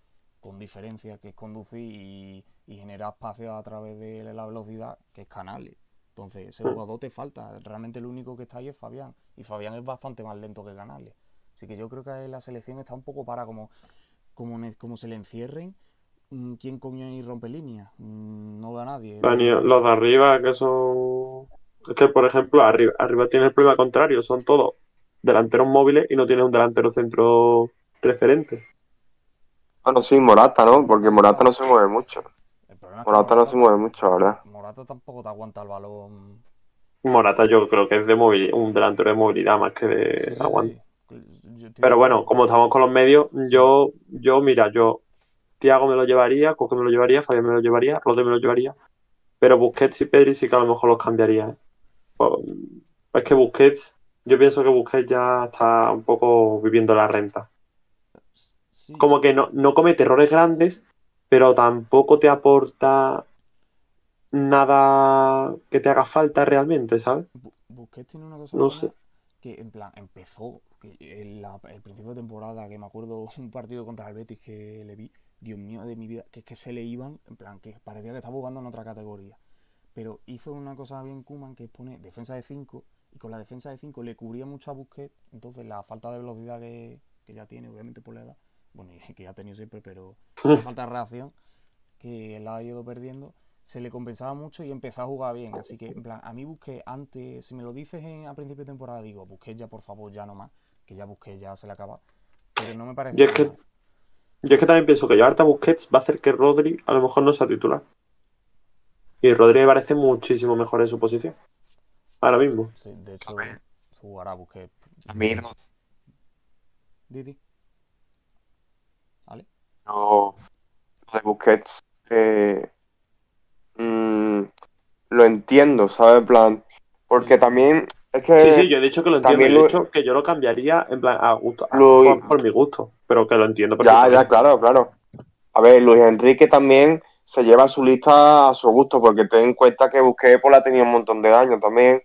con diferencia, que es conducir y, y generar espacio a través de la velocidad, que es Canales. Entonces, ese Mm. jugador te falta. Realmente el único que está ahí es Fabián. Y Fabián es bastante más lento que Canales. Así que yo creo que la selección está un poco para como, como, como se le encierren. mm, ¿Quién coño ahí rompe líneas? Mm, No veo a nadie. Dani, los de arriba que son. Es que, por ejemplo, arriba, arriba tiene el problema contrario. Son todos delanteros móviles y no tienes un delantero centro referente. Bueno, sí, Morata, ¿no? Porque Morata no se mueve mucho. Morata no se mueve mucho, verdad. Morata tampoco te aguanta el balón. Morata, yo creo que es de movil- un delantero de movilidad más que de Sí, aguante. Pero bueno, como estamos con los medios, yo, yo, mira, yo, Thiago me lo llevaría, Coque me lo llevaría, Fabián me lo llevaría, Rodri me lo llevaría, pero Busquets y Pedri sí que a lo mejor los cambiaría. ¿eh? Pues, es que Busquets, yo pienso que Busquets ya está un poco viviendo la renta. Sí, Como que no, no comete errores grandes, pero tampoco te aporta nada que te haga falta realmente, ¿sabes? Bu- Busquets tiene una cosa No buena, sé. Que en plan empezó que en la- el principio de temporada que me acuerdo un partido contra el Betis que le vi Dios mío de mi vida que es que se le iban en plan que parecía que estaba jugando en otra categoría. Pero hizo una cosa bien Kuman que es poner defensa de 5 y con la defensa de 5 le cubría mucho a Busquets entonces la falta de velocidad que, que ya tiene obviamente por la edad bueno y que ya ha tenido siempre pero esa falta de reacción que la ha ido perdiendo se le compensaba mucho y empezó a jugar bien. Así que, en plan, a mí busqué antes, si me lo dices en, a principio de temporada, digo, busqué ya, por favor, ya no más, que ya busqué, ya se le acaba. Pero no me parece. Yo es que- Yo es que también pienso que llevarte a Busquets va a hacer que Rodri a lo mejor no sea titular. Y Rodri me parece muchísimo mejor en su posición. Ahora mismo. Sí, de hecho, jugará busqué. A mí no. Didi. ¿Vale? Lo lo de Busquets eh, mm, lo entiendo, ¿sabes? En plan, porque también es que Sí, sí, yo he dicho que lo entiendo. también Yo he dicho que yo lo cambiaría en plan a gusto, a- por, mi gusto. Pero que lo entiendo ya, ya, claro, claro. A ver, Luis Enrique también se lleva su lista a su gusto, porque ten en cuenta que Busquets pues, la tenía un montón de daño también.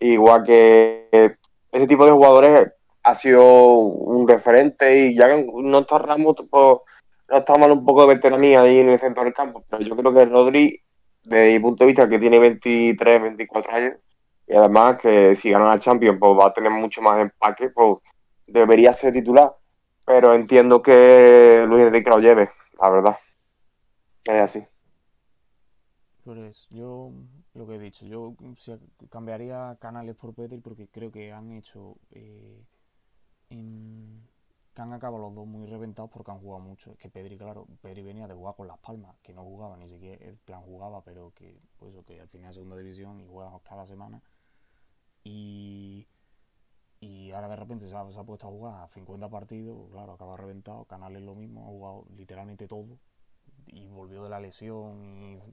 Igual que eh, ese tipo de jugadores ha sido un referente y ya no está Ramos, pues, no está mal un poco de veteranía ahí en el centro del campo. Pero yo creo que Rodri, desde mi punto de vista, que tiene 23, 24 años, y además que si gana la Champions, pues va a tener mucho más empaque, pues debería ser titular. Pero entiendo que Luis Enrique lo lleve, la verdad. Es así. Pues yo, lo que he dicho, yo cambiaría canales por Pedri porque creo que han hecho. eh, en- han acabado los dos muy reventados porque han jugado mucho. Es que Pedri, claro, Pedri venía de jugar con Las Palmas, que no jugaba, ni siquiera el plan jugaba, pero que, pues eso, que al final segunda división y juega cada semana. Y, y ahora de repente se ha, puesto a jugar a 50 partidos, claro, acaba reventado. Canales lo mismo, ha jugado literalmente todo y volvió de la lesión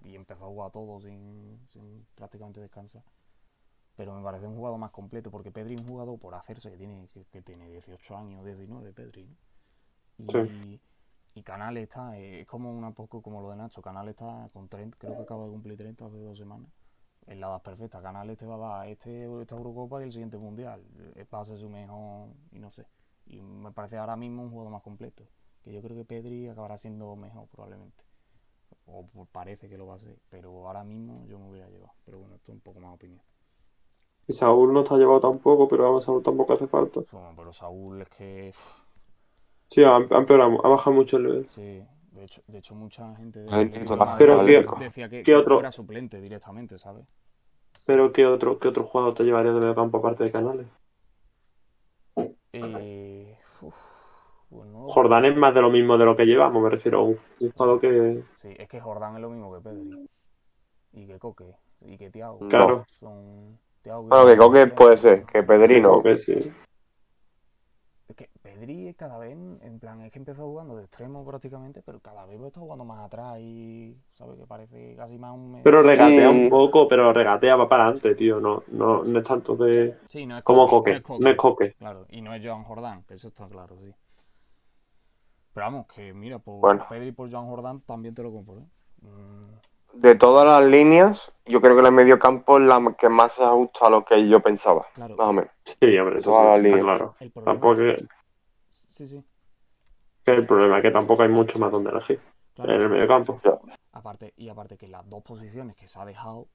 y, y empezó a jugar todo sin, sin prácticamente descansar. Pero me parece un jugador más completo porque Pedri es un jugador por hacerse que tiene, que, que tiene 18 años, 19, Pedri. ¿no? Y, Sí. y Canales está, eh, es como un poco como lo de Nacho. Canales está con 30, creo que acaba de cumplir 30 hace dos semanas. En la edad perfecta. Canales te va a dar este, esta Eurocopa y el siguiente Mundial. Eh, Va a ser su mejor, y no sé. Y me parece ahora mismo un jugador más completo. Que yo creo que Pedri acabará siendo mejor probablemente. O parece que lo va a ser. Pero ahora mismo yo me hubiera llevado. Pero bueno, esto es un poco más opinión. Y Saúl no está llevado tampoco, pero vamos, Saúl tampoco hace falta. Bueno, pero Saúl es que... Sí, ha, ha empeorado, ha bajado mucho el nivel. Sí, de hecho, de hecho mucha gente de- Ay, del de Pero Madrid ¿qué- decía que, qué que otro? fuera suplente directamente, ¿sabes? Pero ¿qué otro, qué otro jugador te llevaría de medio campo aparte de Canales? Eh, uf, Jordán es más de lo mismo de lo que llevamos, me refiero a un, jugador que. Sí, es que Jordán es lo mismo que Pedri. Y que Coque. Y que Thiago. Claro. Son... Bueno, que Coque puede ser, que Pedri no. que sí. Es que Pedri cada vez, en plan, es que empezó jugando de extremo prácticamente, pero cada vez está jugando más atrás y, ¿sabes? Que parece casi más un... Pero regatea Sí. un poco, pero regatea va para adelante, tío. No, no, no es tanto de. Sí, no es Como Coque, coque, no es coque. Claro, y no es Joan Jordán, que eso está claro, sí. Pero vamos, que mira, por Bueno. Pedri y por Joan Jordán también te lo compro, ¿eh? Mm, De todas las líneas, yo creo que la medio campo es la que más se ajusta a lo que yo pensaba, claro, más o menos. Sí, hombre, eso sí, está claro. el problema... Tampoco es Sí, sí, que el problema es que tampoco hay mucho más donde elegir claro. en el medio campo. Aparte, y aparte que las dos posiciones que se ha dejado,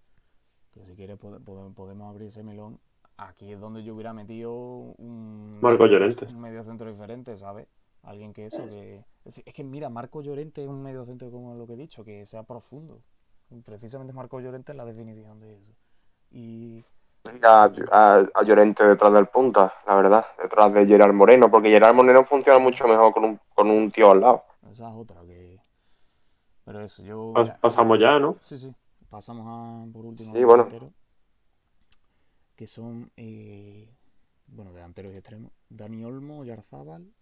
que si quieres pode- pode- podemos abrir ese melón, aquí es donde yo hubiera metido un, Marco Llorente. un medio centro diferente, ¿sabes? Alguien que eso, que... Es que mira, Marco Llorente es un medio centro como lo que he dicho, que sea profundo. Precisamente Marco Llorente es la definición de eso. Y A, a, a Llorente detrás del punta, la verdad, detrás de Gerard Moreno, porque Gerard Moreno funciona mucho mejor con un, con un tío al lado. esa es otra que... Pero eso, yo... Pas- Pasamos ya, ¿no? Sí, sí. Pasamos a, por último, Sí, los bueno. delanteros, que son, eh, bueno, delanteros y extremos. Dani Olmo, Yarzábal,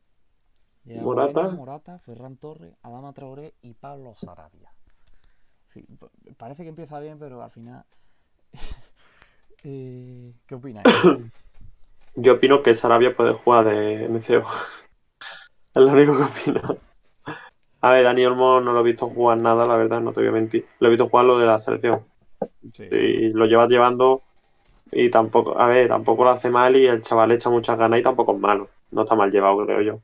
Morata. Moreno, Morata, Ferran Torres, Adama Traoré y Pablo Sarabia. Sí, parece que empieza bien, pero al final... eh, ¿Qué opináis? Yo opino que Sarabia puede jugar de MCO. es lo único que opino. A ver, Dani Olmo no lo he visto jugar nada, la verdad, no te voy a mentir. Lo he visto jugar lo de la selección. Sí. Y lo llevas llevando y tampoco, a ver, tampoco lo hace mal y el chaval le echa muchas ganas y tampoco es malo. No está mal llevado, creo yo.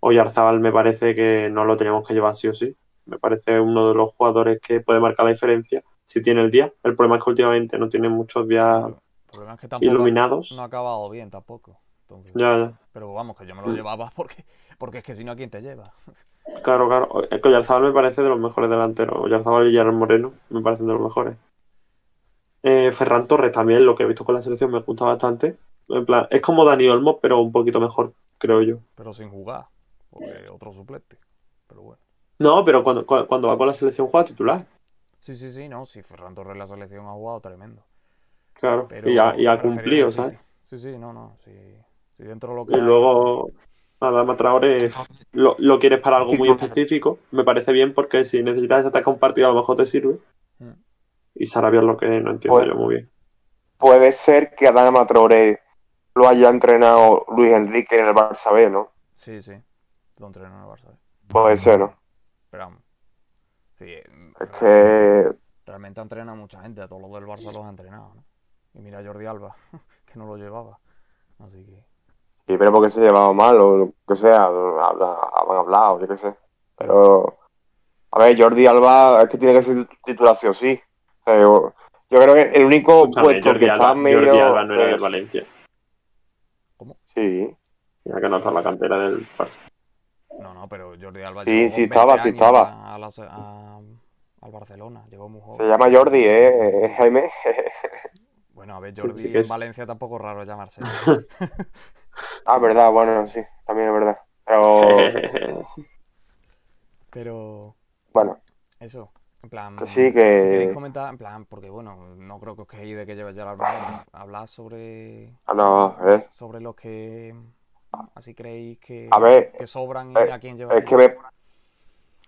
Oyarzabal me parece que no lo teníamos que llevar sí o sí. Me parece uno de los jugadores que puede marcar la diferencia si tiene el día. El problema es que últimamente no tiene muchos días es que iluminados. no ha acabado bien tampoco. Entonces, Ya, ya. Pero vamos, que yo me lo llevaba porque, porque es que si no, ¿a quién te lleva? Claro, claro. Es que Oyarzabal me parece de los mejores delanteros. Oyarzabal y Gerard Moreno me parecen de los mejores. Eh, Ferran Torres también, lo que he visto con la selección me gusta bastante. En plan, es como Dani Olmo, pero un poquito mejor, creo yo. Pero sin jugar. Porque otro suplente. Pero bueno. No, pero cuando, cu- cuando va con la selección juega titular. Sí, sí, sí, no. Si Ferran Torres en la selección ha jugado tremendo. Claro. Pero y ha, y ha cumplido. ¿sabes? Sí, sí, no, no. Si, si dentro de lo que Y luego, Adama Traoré lo, lo quieres para algo muy específico. Me parece bien porque si necesitas atacar un partido, a lo mejor te sirve. Mm. Y Sarabia es lo que no entiendo Pues- yo muy bien. Puede ser que Adama Traoré lo haya entrenado Luis Enrique en el Barça B, ¿no? Sí, sí. Lo entrenó en el Barça. ¿eh? Puede ser, ¿no? Pero vamos. Sí, Es que realmente ha entrenado mucha gente. A todos los del Barça los ha entrenado, ¿no? Y mira a Jordi Alba, que no lo llevaba. Así que. Sí, pero porque se llevaba mal o lo que sea, habla, han hablado, yo qué sé. Pero, a ver, Jordi Alba es que tiene que ser titular sí o sea, yo, yo creo que el único Escúchame, puesto Jordi que está Alba, medio... Jordi Alba no era del es- Valencia. Sí, Ya que no está en la cantera del Barça. No, no, pero Jordi Alba Sí, llegó sí estaba, 20 sí estaba. A, la se- a- al Barcelona. Llegó muy se llama Jordi, ¿eh? ¿eh, Jaime? Bueno, a ver, Jordi Sí en es. Valencia tampoco es raro llamarse. ah, verdad, bueno, sí, también es verdad. Pero, Pero bueno, eso, en plan, Que sí, si que- queréis comentar, en plan, porque bueno, no creo que os quejéis de que lleve ya la hablar sobre ah, no, eh. sobre los que así creéis que, A ver, que sobran y eh, a quién lleva. es que me,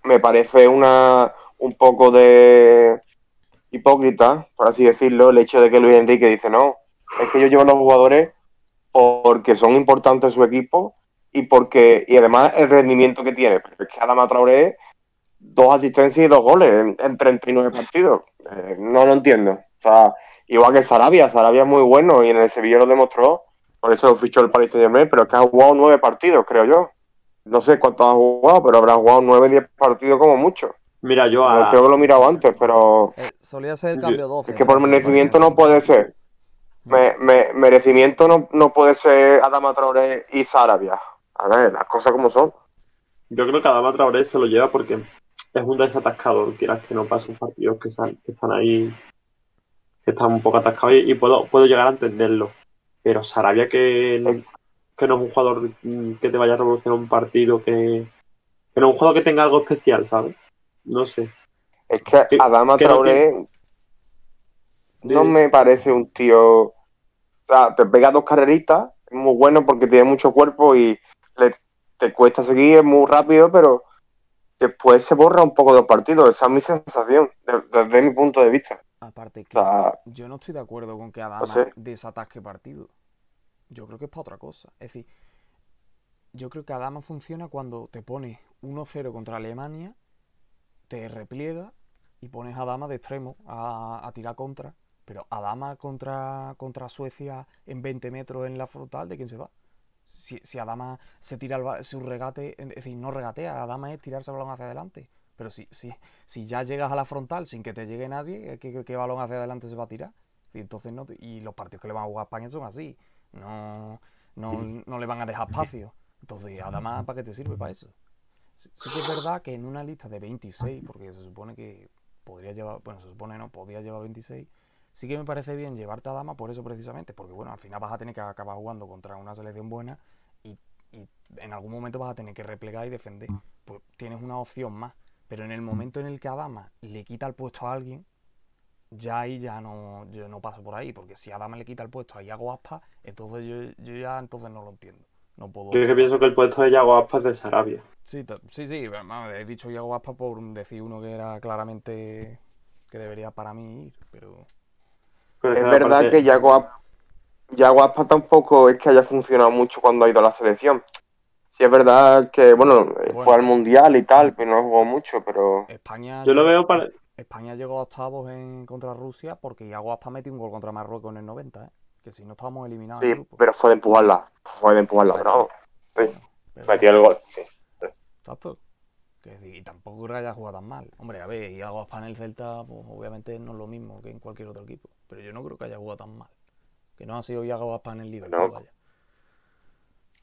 me parece una un poco de hipócrita, por así decirlo, el hecho de que Luis Enrique dice, no, es que yo llevo a los jugadores porque son importantes en su equipo y porque y además el rendimiento que tiene. Pero es que Adama Traoré, dos asistencias y dos goles en, en 39 partidos. Eh, no lo entiendo. O sea, igual que Sarabia, Sarabia es muy bueno y en el Sevilla lo demostró, por eso lo fichó el Paris Saint-Germain, pero es que ha jugado nueve partidos, creo yo. No sé cuántos ha jugado, pero habrá jugado nueve, diez partidos como mucho. Mira, yo Creo a, que lo he mirado antes, pero Eh, solía ser el cambio 12. es que por creo, merecimiento no puede ser. Me- me- merecimiento no, no puede ser Adama Traoré y Sarabia. A ver, las cosas como son. yo creo que Adama Traoré se lo lleva porque es un desatascador, quieras que no pasen partidos que, sal- que están ahí, que están un poco atascados y, y puedo, puedo llegar a entenderlo. Pero Sarabia que, no- que no es un jugador que te vaya a revolucionar un partido, que, que no es un jugador que tenga algo especial, ¿sabes? No sé. Es que Que- Adama Traoré no Sí. me parece un tío. O sea, te pega dos carreritas, es muy bueno porque tiene mucho cuerpo y le- te cuesta seguir, es muy rápido, pero después se borra un poco del partido. Esa es mi sensación, de- desde mi punto de vista. Aparte O que sea, yo no estoy de acuerdo con que Adama sé. desatasque partido. Yo creo que es para otra cosa. Es decir, yo creo que Adama funciona cuando te pones 1-0 contra Alemania, te repliega y pones a Adama de extremo a, a tirar contra. Pero Adama contra, contra Suecia en 20 metros en la frontal, ¿de quién se va? Si, si Adama se tira el su regate, es decir, no regatea, Adama es tirarse el balón hacia adelante. Pero si, si, si ya llegas a la frontal sin que te llegue nadie, ¿qué, qué- qué balón hacia adelante se va a tirar? Y entonces no y los partidos que le van a jugar a España son así. No, no, no le van a dejar espacio. Entonces, Adama, ¿para qué te sirve para eso? Sí, sí que es verdad que en una lista de 26, porque se supone que podría llevar, bueno, se supone no, podía llevar 26, sí que me parece bien llevarte a Dama por eso precisamente, porque bueno, al final vas a tener que acabar jugando contra una selección buena y, y en algún momento vas a tener que replegar y defender. Pues tienes una opción más. Pero en el momento en el que Adama le quita el puesto a alguien, ya ahí ya no, yo no paso por ahí, porque si Adama le quita el puesto a Iago Aspas, entonces yo, yo ya entonces no lo entiendo. No puedo. Yo es que pienso que el puesto de Yago Aspas es de Sarabia. Sí, sí, sí, he dicho Iago Aspas por decir uno que era claramente que debería para mí ir, pero Pero Es verdad que Yago, Asp- Yago tampoco es que haya funcionado mucho cuando ha ido a la selección. Sí es verdad que, bueno, Bueno. fue al Mundial y tal, pero no jugó mucho, pero... España Yo lo llegó- veo para. España llegó a octavos en contra Rusia porque Iago Aspas metió un gol contra Marruecos en el 90, ¿eh? que si no estábamos eliminados Sí, grupo. pero fue de empujarla, fue de empujarla, pero vamos, sí, Pero- metió el gol, sí. Exacto. Que y tampoco creo que haya jugado tan mal. Hombre, a ver, Iago Aspas en el Celta, pues obviamente no es lo mismo que en cualquier otro equipo. Pero yo no creo que haya jugado tan mal. Que no ha sido Iago Aspas en el Liverpool, No. vaya.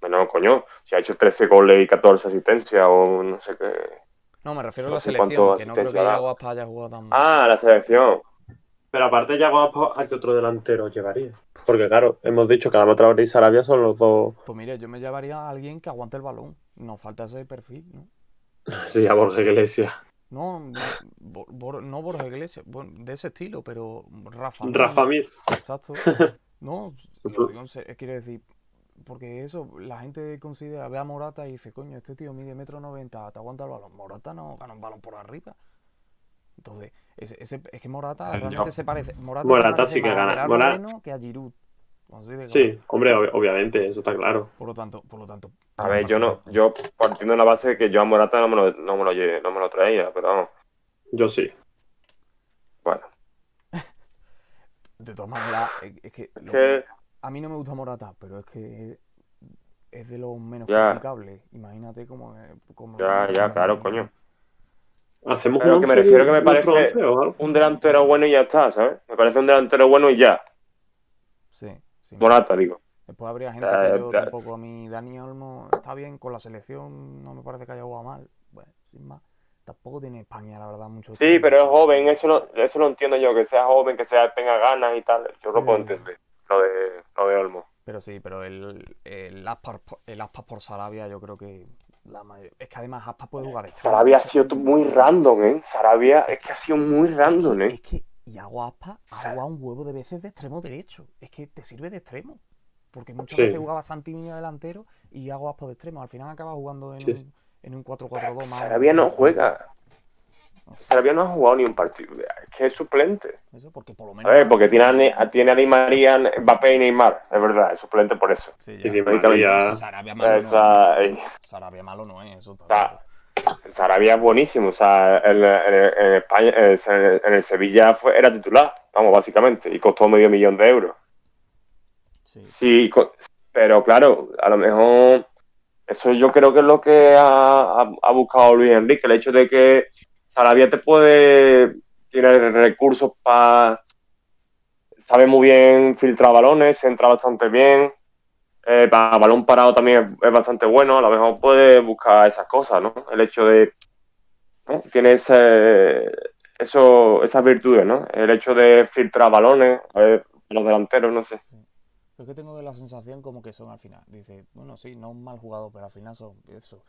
Bueno, coño, si ha hecho 13 goles y 14 asistencias o no sé qué... No, me refiero a la selección, que no creo que Aspas haya jugado tan mal. Ah, la selección. Pero aparte Yago Aspas, ¿a qué otro delantero llevaría? Porque claro, hemos dicho que Adama Traoré y Sarabia son los dos. Pues mire, yo me llevaría a alguien que aguante el balón. Nos falta ese perfil, ¿no? Sí, a Borja Iglesias. No, no, Bor- Bor- no Borja Iglesias, bueno, de ese estilo, pero Rafa. Mir, Rafa Mir. Exacto. No, quiero decir, porque eso, la gente considera, ve a Morata y dice, coño, este tío mide metro noventa, te aguanta el balón. Morata no gana un balón por arriba. Entonces, ese, ese- es que Morata realmente no. se parece. Morata, Morata se parece sí que gana. Gerardo Mora- Moreno que a Giroud. Así de claro. Sí, hombre, ob- obviamente, eso está claro. Por lo tanto, por lo tanto. A ver, yo no, yo partiendo de la base de que yo a Morata no me lo, no me lo, lle- no me lo traía, pero vamos, Yo sí. bueno. De todas maneras, es, es que, Es lo- que, a mí no me gusta Morata, pero es que es de los menos Ya. criticables. Imagínate cómo, cómo ya, ya, claro, coño. Hacemos Pero un que me refiero que me parece-. Un delantero bueno y ya está, ¿sabes? Me parece un delantero bueno y ya. Sí. Morata, digo. Después habría gente Ya, que yo tampoco a mí, Dani Olmo está bien con la selección, no me parece que haya jugado mal. Bueno, sin más. Tampoco tiene España, la verdad, mucho Sí, tiempo. pero es joven, eso lo, eso lo entiendo yo, que sea joven, que sea tenga ganas y tal. Yo Sí, lo puedo entender, lo de, lo de Olmo. Pero sí, pero el, el, Aspas, el Aspas por Sarabia yo creo que la mayor... Es que además Aspas puede jugar extremo Sarabia ha sido muy random, ¿eh? Sarabia es que ha sido muy random, ¿eh? Es que Iago Aspas ha jugado un huevo de veces de extremo derecho. Es que te sirve de extremo. Porque muchas Sí. veces jugaba Santi Miño delantero y Iago Aspas de extremo. Al final acaba jugando en Sí. un, en un 4-4-2 más. Sarabia no juega. No sé, Sarabia no ha jugado ni un partido. Es que es suplente. Eso porque por lo A menos. ver, porque tiene a, Ne- a- tiene a Di María, Mbappé y Neymar. Es verdad, es suplente por eso. Sí, Y ya. Di Lógicamente, María- Sarabia malo Esa- no. Sarabia malo no es, eso. Sarabia es buenísimo. O sea, en, en- en España, en, el Sevilla fue, era titular, vamos, básicamente. Y costó medio millón de euros. Sí. Pero claro, a lo mejor eso yo creo que es lo que ha, ha- ha buscado Luis Enrique, el hecho de que Sarabia te puede, tiene recursos para, sabe muy bien filtrar balones, entra bastante bien, eh, para balón parado también es, es bastante bueno, a lo mejor puede buscar esas cosas, ¿no? El hecho de, ¿no? tiene ese, eso, esas virtudes, ¿no? El hecho de filtrar balones, ver, los delanteros, no sé. Pero es que tengo la sensación como que son al final. Dice, bueno, sí, no un mal jugador, pero al final son eso.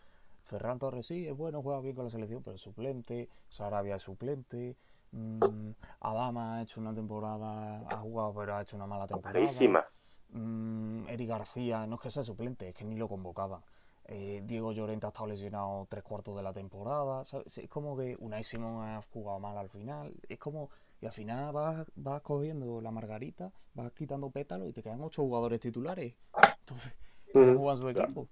Ferran Torres sí, es bueno, juega bien con la selección, pero es suplente. Sarabia es suplente. mm, Adama ha hecho una temporada, ha jugado, pero ha hecho una mala temporada. Malísima. Mm, Eric García, no es que sea suplente, es que ni lo convocaban. eh, Diego Llorente ha estado lesionado tres cuartos de la temporada. ¿sabes? Es como que Unai Simón ha jugado mal al final. Es como. Y al final vas, vas cogiendo la margarita, vas quitando pétalos y te quedan ocho jugadores titulares. Entonces, ¿cómo Mm, juegan su equipo?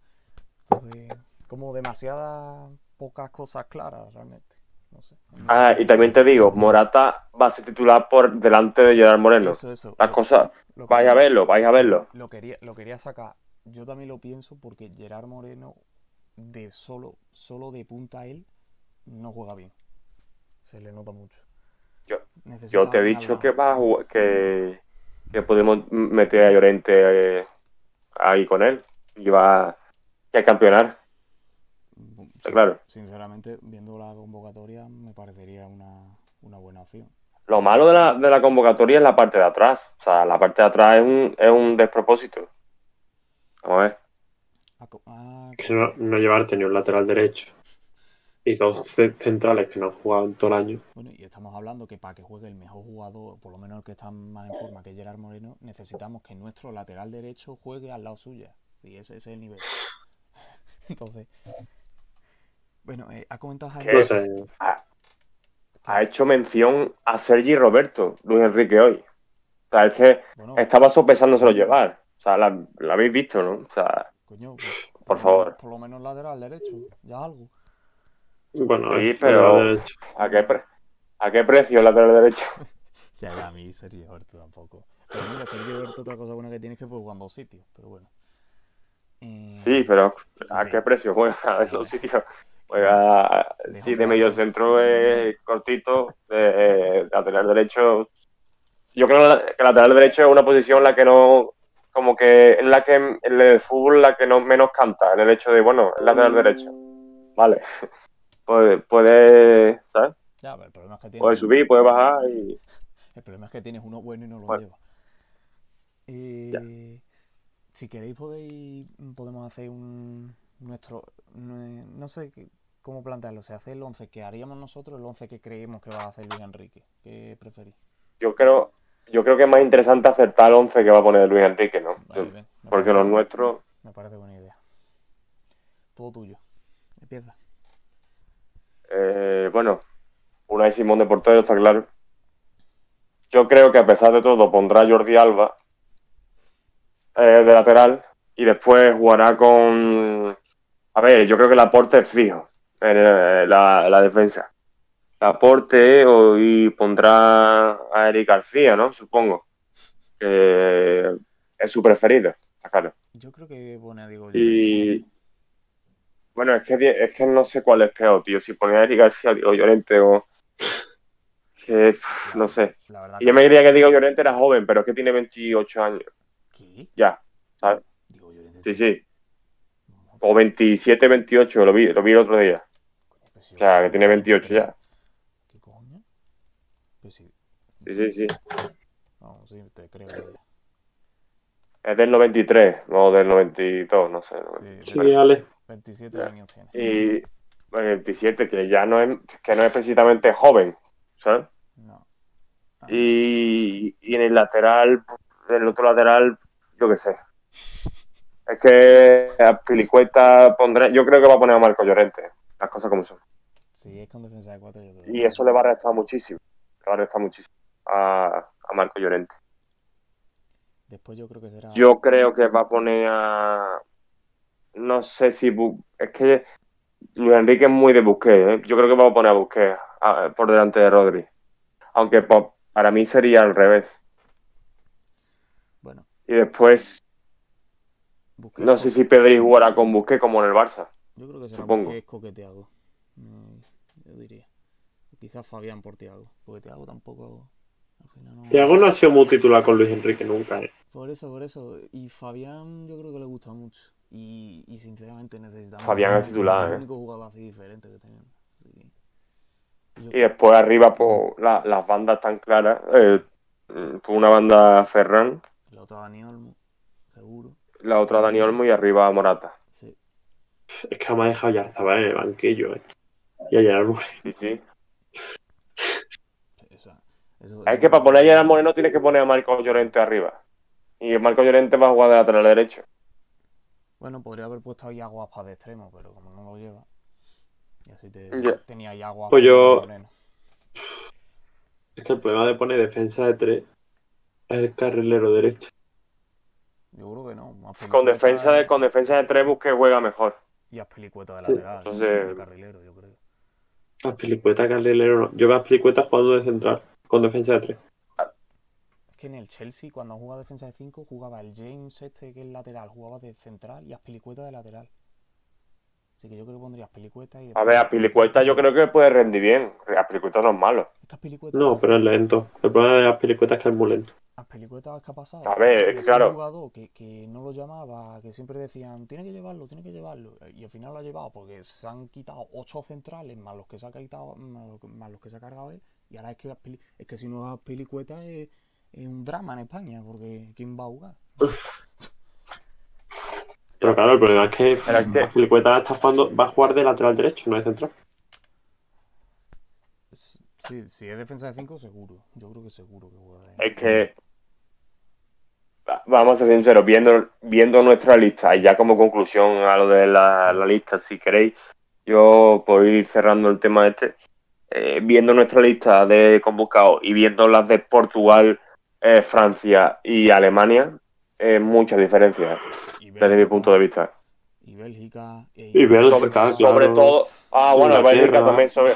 Entonces, como demasiadas pocas cosas claras realmente. No sé. Ah, y también te digo, Morata va a ser titular por delante de Gerard Moreno. Eso, eso. Las Lo- cosas, lo vais a verlo, vais a verlo. Lo quería, lo quería sacar. Yo también lo pienso porque Gerard Moreno, de solo, solo de punta a él, no juega bien. Se le nota mucho. Yo- te he dicho que va a jugar- que, que podemos meter a Llorente eh, ahí con él y va a campeonar. Está claro. Sinceramente, viendo la convocatoria, me parecería una, una buena opción. Lo malo de la, de la convocatoria es la parte de atrás. O sea, la parte de atrás es un, es un despropósito. Vamos a ver. Ah, Que no, no llevarte ni un lateral derecho y dos ce- centrales que no han jugado en todo el año. bueno, y estamos hablando que para que juegue el mejor jugador, por lo menos el que está más en forma que Gerard Moreno, necesitamos que nuestro lateral derecho juegue al lado suya. Y ese, ese es el nivel. Entonces, bueno, eh, ha comentado. No sé, Ha hecho mención a Sergi Roberto, Luis Enrique hoy. O sea, es que Bueno, estaba sopesándoselo llevar. O sea, la, la habéis visto, ¿no? O sea, coño, pues, por favor. por lo menos lateral derecho, ya algo. bueno, Sí, el pero-. ¿a qué, pre- ¿a qué precio lateral derecho? Ya, ya, a mí Sergio Roberto tampoco. Pero mira, Sergio Roberto otra cosa buena que tiene es que puede jugar en dos sitios, pero bueno. Eh, Sí, pero ¿a Sí. qué precio juega en los sitios? Juega, sí, de medio centro es cortito, de, de lateral derecho. Yo creo que lateral derecho es una posición en la que no, como que en la que en el fútbol la que no menos canta, en el hecho de, bueno, el lateral derecho, vale, puede, puede, ¿sabes? Ya, pero el problema es que tiene Puede subir, puede bajar y El problema es que tienes uno bueno y no lo Bueno. lleva. Eh, si queréis podéis podemos hacer un nuestro nue- no sé qué- cómo plantearlo, se hace el 11 que haríamos nosotros, el 11 que creemos que va a hacer Luis Enrique. ¿Qué preferís? yo creo, yo creo que es más interesante acertar el 11 que va a poner Luis Enrique, ¿no? Vale, bien, me Porque parece- los nuestros Me parece buena idea. Todo tuyo. Empieza. Eh, bueno, Unai Simón de portero, está claro. Yo creo que a pesar de todo pondrá Jordi Alba eh, de lateral y después jugará con... A ver, yo creo que el aporte es fijo en eh, la, la defensa. El aporte o- y pondrá a Eric García, ¿no? Supongo. Que es su preferido, claro. Yo creo que pone a Diego Y bueno, es que, es que no sé cuál es peor, tío. Si ponía a Eric García o Diego Llorente o. Que, pff, no sé. Y yo me diría que Diego Llorente era joven, pero es que tiene 28 años. ¿Qué? Ya, ¿sabes? Diego Llorente. Sí, sí. O 27, 28, lo vi, lo vi el otro día. Pues sí, O sea, que tiene 28 ya. ¿Qué coño? Pues sí. Sí, sí, sí. Vamos, sí, te creo. Es del 93, o del 92, no sé. Sí, Sí, Ale. 27 Ya. años tiene. Y bueno, 27, que ya no es, que no es precisamente joven, ¿sabes? No. Ah, Y, y en el lateral, en el otro lateral, yo qué sé. Es que a Pilicueta pondré, yo creo que va a poner a Marco Llorente, las cosas como son. Sí, es con defensa de cuatro. Yo creo. Y eso le va a restar muchísimo, le va a restar muchísimo a, a Marco Llorente. Después yo creo que será. Yo creo que va a poner a, no sé si, Bu- es que Luis Enrique es muy de Busquets, ¿eh? yo creo que va a poner a Busquets a- por delante de Rodri. Aunque para mí sería al revés. Bueno, Y después Busquets No sé si Pedri jugará con Busquets como en el Barça. Yo creo que será supongo. Busquets coqueteado. Yo diría. Quizás Fabián por Tiago. Porque Tiago tampoco. Al final no. Thiago no ha sido muy titular con Luis Enrique nunca. ¿eh? Por eso, por eso. Y Fabián yo creo que le gusta mucho. Y, y sinceramente necesitamos. Fabián es titular, el ¿eh? único jugador así diferente que tenemos. Y yo- Y después arriba, pues la- las bandas están claras. Eh, por una banda Ferran, la otra Dani Olmo, seguro. la otra Dani Olmo y arriba Morata. Sí. Es que me ha dejado ya Zabal en el banquillo. ¿eh? Y a Gerard Moreno. Sí, sí. Esa, eso, Es que para poner a Gerard Moreno tienes que poner a Marco Llorente arriba. Y Marco Llorente va a jugar de lateral derecho. Bueno, podría haber puesto ahí Yago Aspas de extremo, pero como no lo lleva. Y así te, Ya. tenía Yago Aspas Pues yo- Moreno. Es que el problema de poner defensa de tres es el carrilero derecho. Yo creo que no. Con defensa de, con defensa de Trebus que juega mejor. Y Aspilicueta de Sí. lateral. Entonces- De carrilero, yo creo. A Pilicueta, carrilero no. Yo veo a Pilicueta jugando de central, con defensa de tres. Es que en el Chelsea, cuando jugaba defensa de 5, jugaba el James este, que es lateral, jugaba de central y Aspilicueta de lateral. Así que yo creo que pondría Aspilicueta y A después- ver, Aspilicueta yo creo que puede rendir bien. Aspilicueta no es malo. Es que No, pero es lento. El problema de las Pilicueta es que es muy lento. Aspilicueta es que ha pasado. A ver, es un claro. jugador que, que no lo llamaba, que siempre decían, tiene que llevarlo, tiene que llevarlo. Y al final lo ha llevado porque se han quitado ocho centrales más los que se ha quitado, más los que- se ha cargado él. Y ahora es que, es que si no es Aspilicueta es, es un drama en España, porque ¿quién va a jugar? Pero claro, el problema es que Pilicueta está jugando, va a jugar de lateral derecho, no de central. Sí, si es defensa de 5, seguro. Yo creo que seguro que juega de- Es que. Va- Vamos a ser sinceros, viendo, viendo nuestra lista, y ya como conclusión a lo de la, la lista, si queréis, yo por ir cerrando el tema este, eh, viendo nuestra lista de convocados y viendo las de Portugal, eh, Francia y Alemania, eh, muchas diferencias desde mi punto de vista. Y Bélgica. eh, Y Bélgica, Sobre, claro. sobre todo, ah, bueno, Inglaterra. Bélgica también, sobre,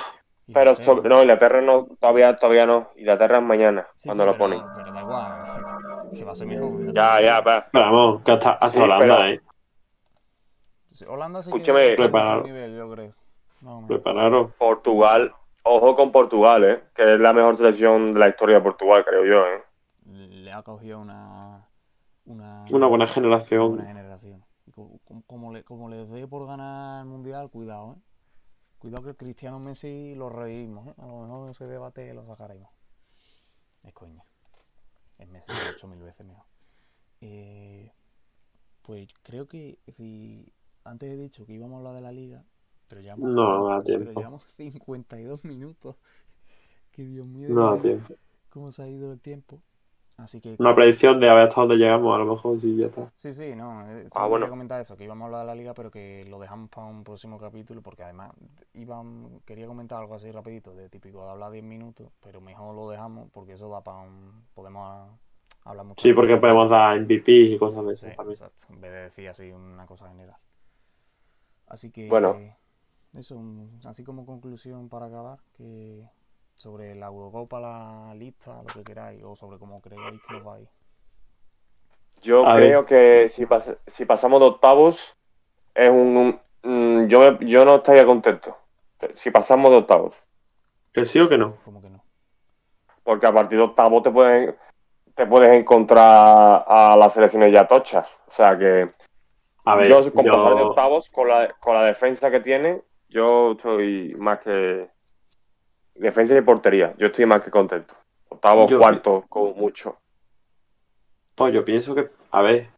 pero sobre, no, Inglaterra no, todavía, todavía no, Inglaterra es mañana, Sí, cuando sí, lo pero- ponen. Pero da igual, que va a ser mejor. Ya, ya, va. Pero vamos, que hasta, hasta Sí, Holanda, pero- ¿eh? Sí, Holanda sí Escúchame, mucho nivel, yo creo. Prepararos. Portugal, ojo con Portugal, ¿eh? que es la mejor selección de la historia de Portugal, creo yo. ¿eh? Le ha cogido una. Una, Una buena una generación. buena generación. Como, le, como les dé por ganar el mundial, cuidado, ¿eh? Cuidado que Cristiano Messi lo reímos, ¿eh? A lo mejor ese debate lo sacaremos. Es coña. Es Messi, ocho mil veces mejor. Eh, pues creo que si antes he dicho que íbamos a hablar de la liga, pero llevamos, No, no da pero tiempo. llevamos 52 minutos. Que Dios mío, No tiempo. cómo se ha ido el tiempo. Así que Una predicción de a ver hasta dónde llegamos, a lo mejor sí, ya está. Sí, sí, no. eh, Ah, bueno. quería comentar eso, que íbamos a hablar de la liga, pero que lo dejamos para un próximo capítulo, porque además iban, quería comentar algo así rapidito, de típico de hablar 10 minutos, pero mejor lo dejamos porque eso da para un... podemos hablar mucho. Sí, porque podemos dar MVP y cosas de Sí, esas también. exacto, en vez de decir así una cosa general. Así que... Bueno. Eso, así como conclusión para acabar, que sobre la Eurocopa, la lista, lo que queráis, o sobre cómo creéis que os va a ir. Yo A creo que si, pas- si pasamos de octavos, es un. un- mm, yo, me- yo no estaría contento. Si pasamos de octavos. ¿Que sí o que no? Como que no. Porque a partir de octavos te pueden, te puedes encontrar a las selecciones ya tochas. O sea que. A ver, yo con pasar de yo, octavos, con la, con la defensa que tiene, yo estoy más que. Defensa y portería. Yo estoy más que contento. Octavos, Yo- cuartos, como mucho. pues yo pienso que, a ver,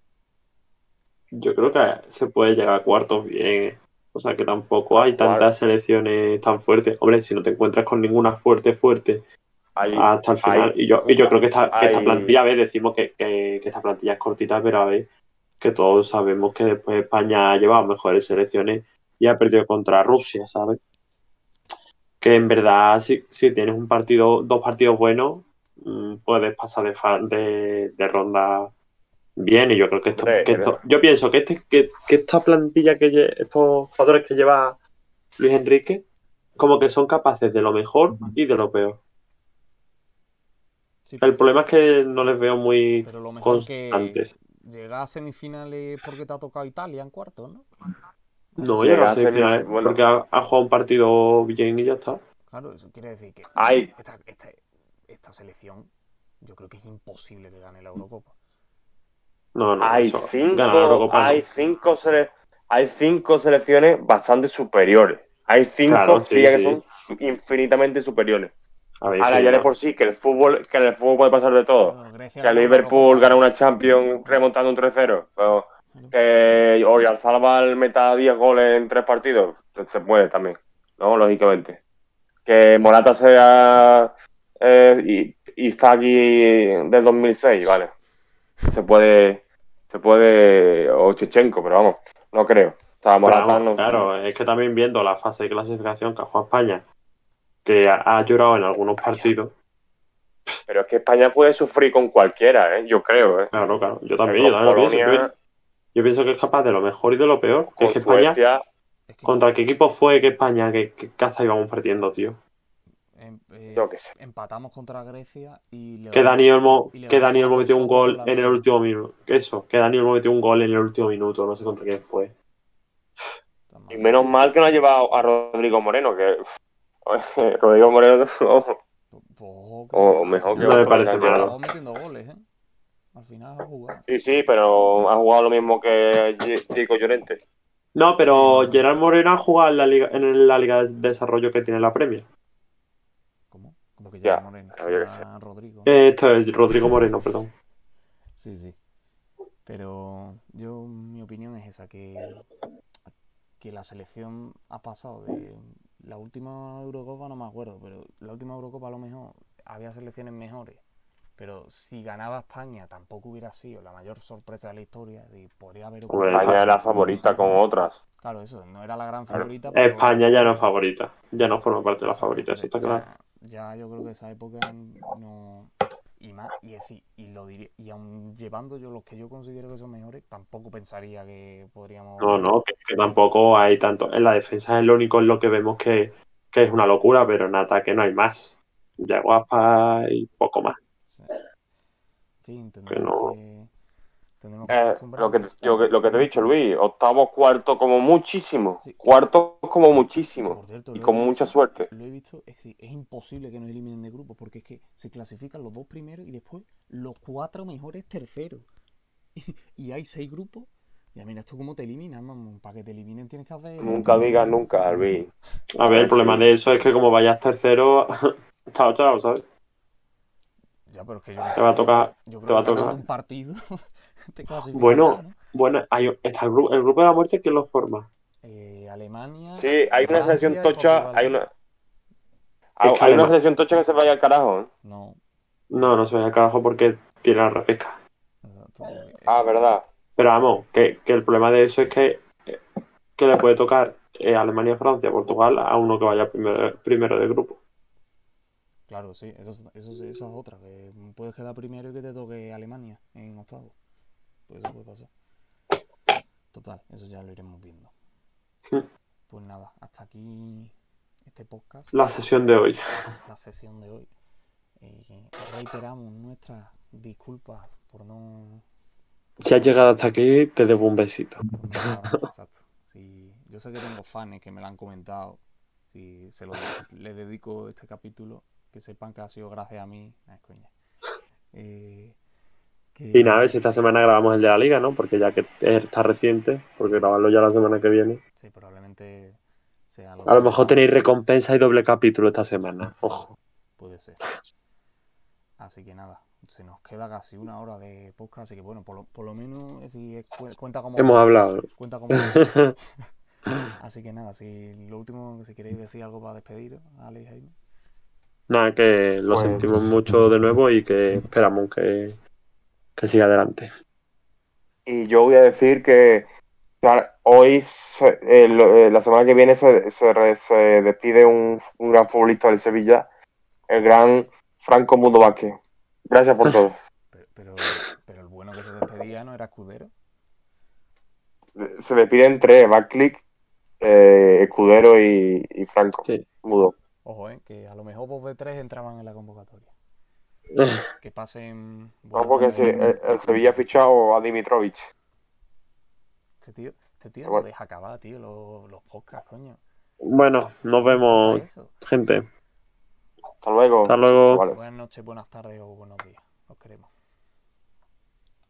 yo creo que se puede llegar a cuartos bien. ¿eh? O sea que tampoco hay Claro. tantas selecciones tan fuertes. Hombre, si no te encuentras con ninguna fuerte, fuerte hasta el final. hay- y, yo, y yo creo que esta, plantilla, a ver, decimos que, que- que esta plantilla es cortita, pero a ver, que todos sabemos que después España ha llevado mejores selecciones y ha perdido contra Rusia, ¿sabes? Que en verdad, si, si tienes un partido, dos partidos buenos, mm, puedes pasar de, fa- de, de ronda bien. Y yo creo que esto, Hombre, que esto- yo pienso que este, que, que esta plantilla que estos jugadores que lleva Luis Enrique, como que son capaces de lo mejor y de lo peor. Sí, El problema es que no les veo muy pero lo mejor que constantes. llegar a semifinales porque te ha tocado Italia en cuarto, ¿no? No, Sí, llega a semifinales bueno. porque ha, ha jugado un partido bien y ya está. Claro, eso quiere decir que Hay- esta, esta, esta selección yo creo que es imposible que gane la Eurocopa. No, no, hay eso, cinco, la Eurocopa no. hay cinco sele- hay cinco selecciones bastante superiores. Hay cinco Claro, sí, que sí. son infinitamente superiores. A ver, Ahora sí, ya de no. por sí que el fútbol, que en el fútbol puede pasar de todo. Bueno, Que Liverpool gana una Champions remontando un 3-0. o que Oyarzabal meta 10 goles en tres partidos. Se puede también, ¿no? Lógicamente. Que Morata sea eh, y Izagi del 2006, vale. Se puede, se puede, o Chechenko, pero vamos. no creo. O sea, Pero Morata vamos, no. claro, es que también viendo la fase de clasificación que ha jugado España, que ha, ha llorado en algunos partidos, Pero es que España puede sufrir con cualquiera, ¿eh? Yo creo, ¿eh? claro, claro, yo también, yo también lo pienso. Polonia, Yo, pienso que es capaz de lo mejor y de lo peor. Que con es que España, Suecia. Es que, ¿contra qué equipo fue que España, que, que caza íbamos perdiendo, tío? em- eh, Yo qué sé. empatamos contra Grecia y le Que Dani Olmo, y le que Dani Olmo metió un gol en el último minuto. Eso, que Dani Olmo metió un gol en el último minuto, no sé contra quién fue. Y menos mal que no ha llevado a Rodrigo Moreno, que Rodrigo Moreno o mejor que No me parece mal. metiendo goles, ¿eh? Al final ha jugado. Sí, sí, pero ha jugado lo mismo que Diego Llorente. No, pero. Gerard Moreno ha jugado en la liga, en la liga de desarrollo que tiene la Premier. ¿Cómo? Como que ya Moreno. Rodrigo. Eh, Esto es Rodrigo Moreno, perdón. Sí, sí. Pero yo, mi opinión es esa, que, que la selección ha pasado de la última Eurocopa, no me acuerdo, pero la última Eurocopa a lo mejor había selecciones mejores. Pero si ganaba España tampoco hubiera sido la mayor sorpresa de la historia. y podría haber Hombre. España era favorita con otras. Claro, eso, no era la gran favorita. pero- España ya no es favorita. Ya no forma parte de la favorita, eso está ya- claro. Ya, yo creo que esa época no. Y más, y decir, y lo diré, y aun llevando yo los que yo considero que son mejores, tampoco pensaría que podríamos. No, no, que, que tampoco hay tanto. En la defensa es lo único en lo que vemos que, que es una locura, pero en ataque no hay más. Ya guapa y poco más. En fin, que. Que Eh, lo, que, yo- lo que te he dicho, Luis, octavo, cuarto como muchísimo. Sí. Cuarto como muchísimo. Por cierto, Y con visto- mucha suerte. Lo he visto, es decir, es imposible que nos eliminen de grupo, porque es que se clasifican los dos primeros y después los cuatro mejores terceros. Y, hay seis grupos. Ya mira, esto cómo te eliminan, mamón. Para que te eliminen tienes que hacer. Nunca digas nunca, Luis. A ver, el problema de eso es que como vayas tercero, chao, chao, ¿sabes? Ya, pero es que yo Te va a tocar. Yo te va a que tocar. un partido te Bueno. Bueno, hay, está el grupo, el grupo de la muerte, ¿quién lo forma? Eh, Alemania. Sí, hay una selección tocha, hay una... Es Hay, que hay una selección tocha que se vaya al carajo, ¿eh? No. No, no se vaya al carajo porque tiene la repesca. Ah, verdad. Pero vamos, que, que el problema de eso es que, que le puede tocar eh, Alemania, Francia, Portugal a uno que vaya primero, primero del grupo. Claro, sí, eso, es- eso, sí, esa es otra. Que puedes quedar primero y que te toque Alemania en octavo. Pues eso puede pasar. Total, eso ya lo iremos viendo. Pues nada, hasta aquí este podcast, La sesión de hoy. la sesión de hoy. Eh, reiteramos nuestras disculpas por no Si has llegado hasta aquí, te debo un besito. Nada, exacto. Sí, yo sé que tengo fans que me lo han comentado. Si se lo le dedico este capítulo, que sepan que ha sido gracias a mí. Nah, es coña. Eh, que- Y nada, a ver si esta semana grabamos el de la liga, ¿no? Porque ya que está reciente, porque grabarlo ya la semana que viene. Sí, probablemente sea A lo mejor tenéis recompensa y doble capítulo esta semana. Ojo. Puede ser. Así que nada, se nos queda casi una hora de podcast, así que bueno, por lo, por lo menos es decir, cuenta como Hemos hablado. cuenta como así que nada, si lo último si queréis decir algo para despediros, Ale y Jaime. Nada, que lo Pues- sentimos mucho de nuevo y que esperamos que, que siga adelante. Y yo voy a decir que o sea, hoy, se- eh, lo- eh, la semana que viene, se, se re- se despide un, un gran futbolista del Sevilla, el gran Franco Mundo Vázquez. Gracias por todo. Pero, pero, pero el bueno que se despedía no era escudero. Se despiden tres, Backclick, eh, Escudero y, y Franco. Sí. Mudo. Ojo, eh, que a lo mejor vos de tres entraban en la convocatoria. Que pasen. No, porque sí, el, el Sevilla ha fichado a Dimitrovic. Este tío, este tío no deja acabar, tío, los, los podcasts, coño. Bueno, nos vemos, gente. Hasta luego. Hasta luego. Buenas noches, buenas tardes o buenos días. Os queremos.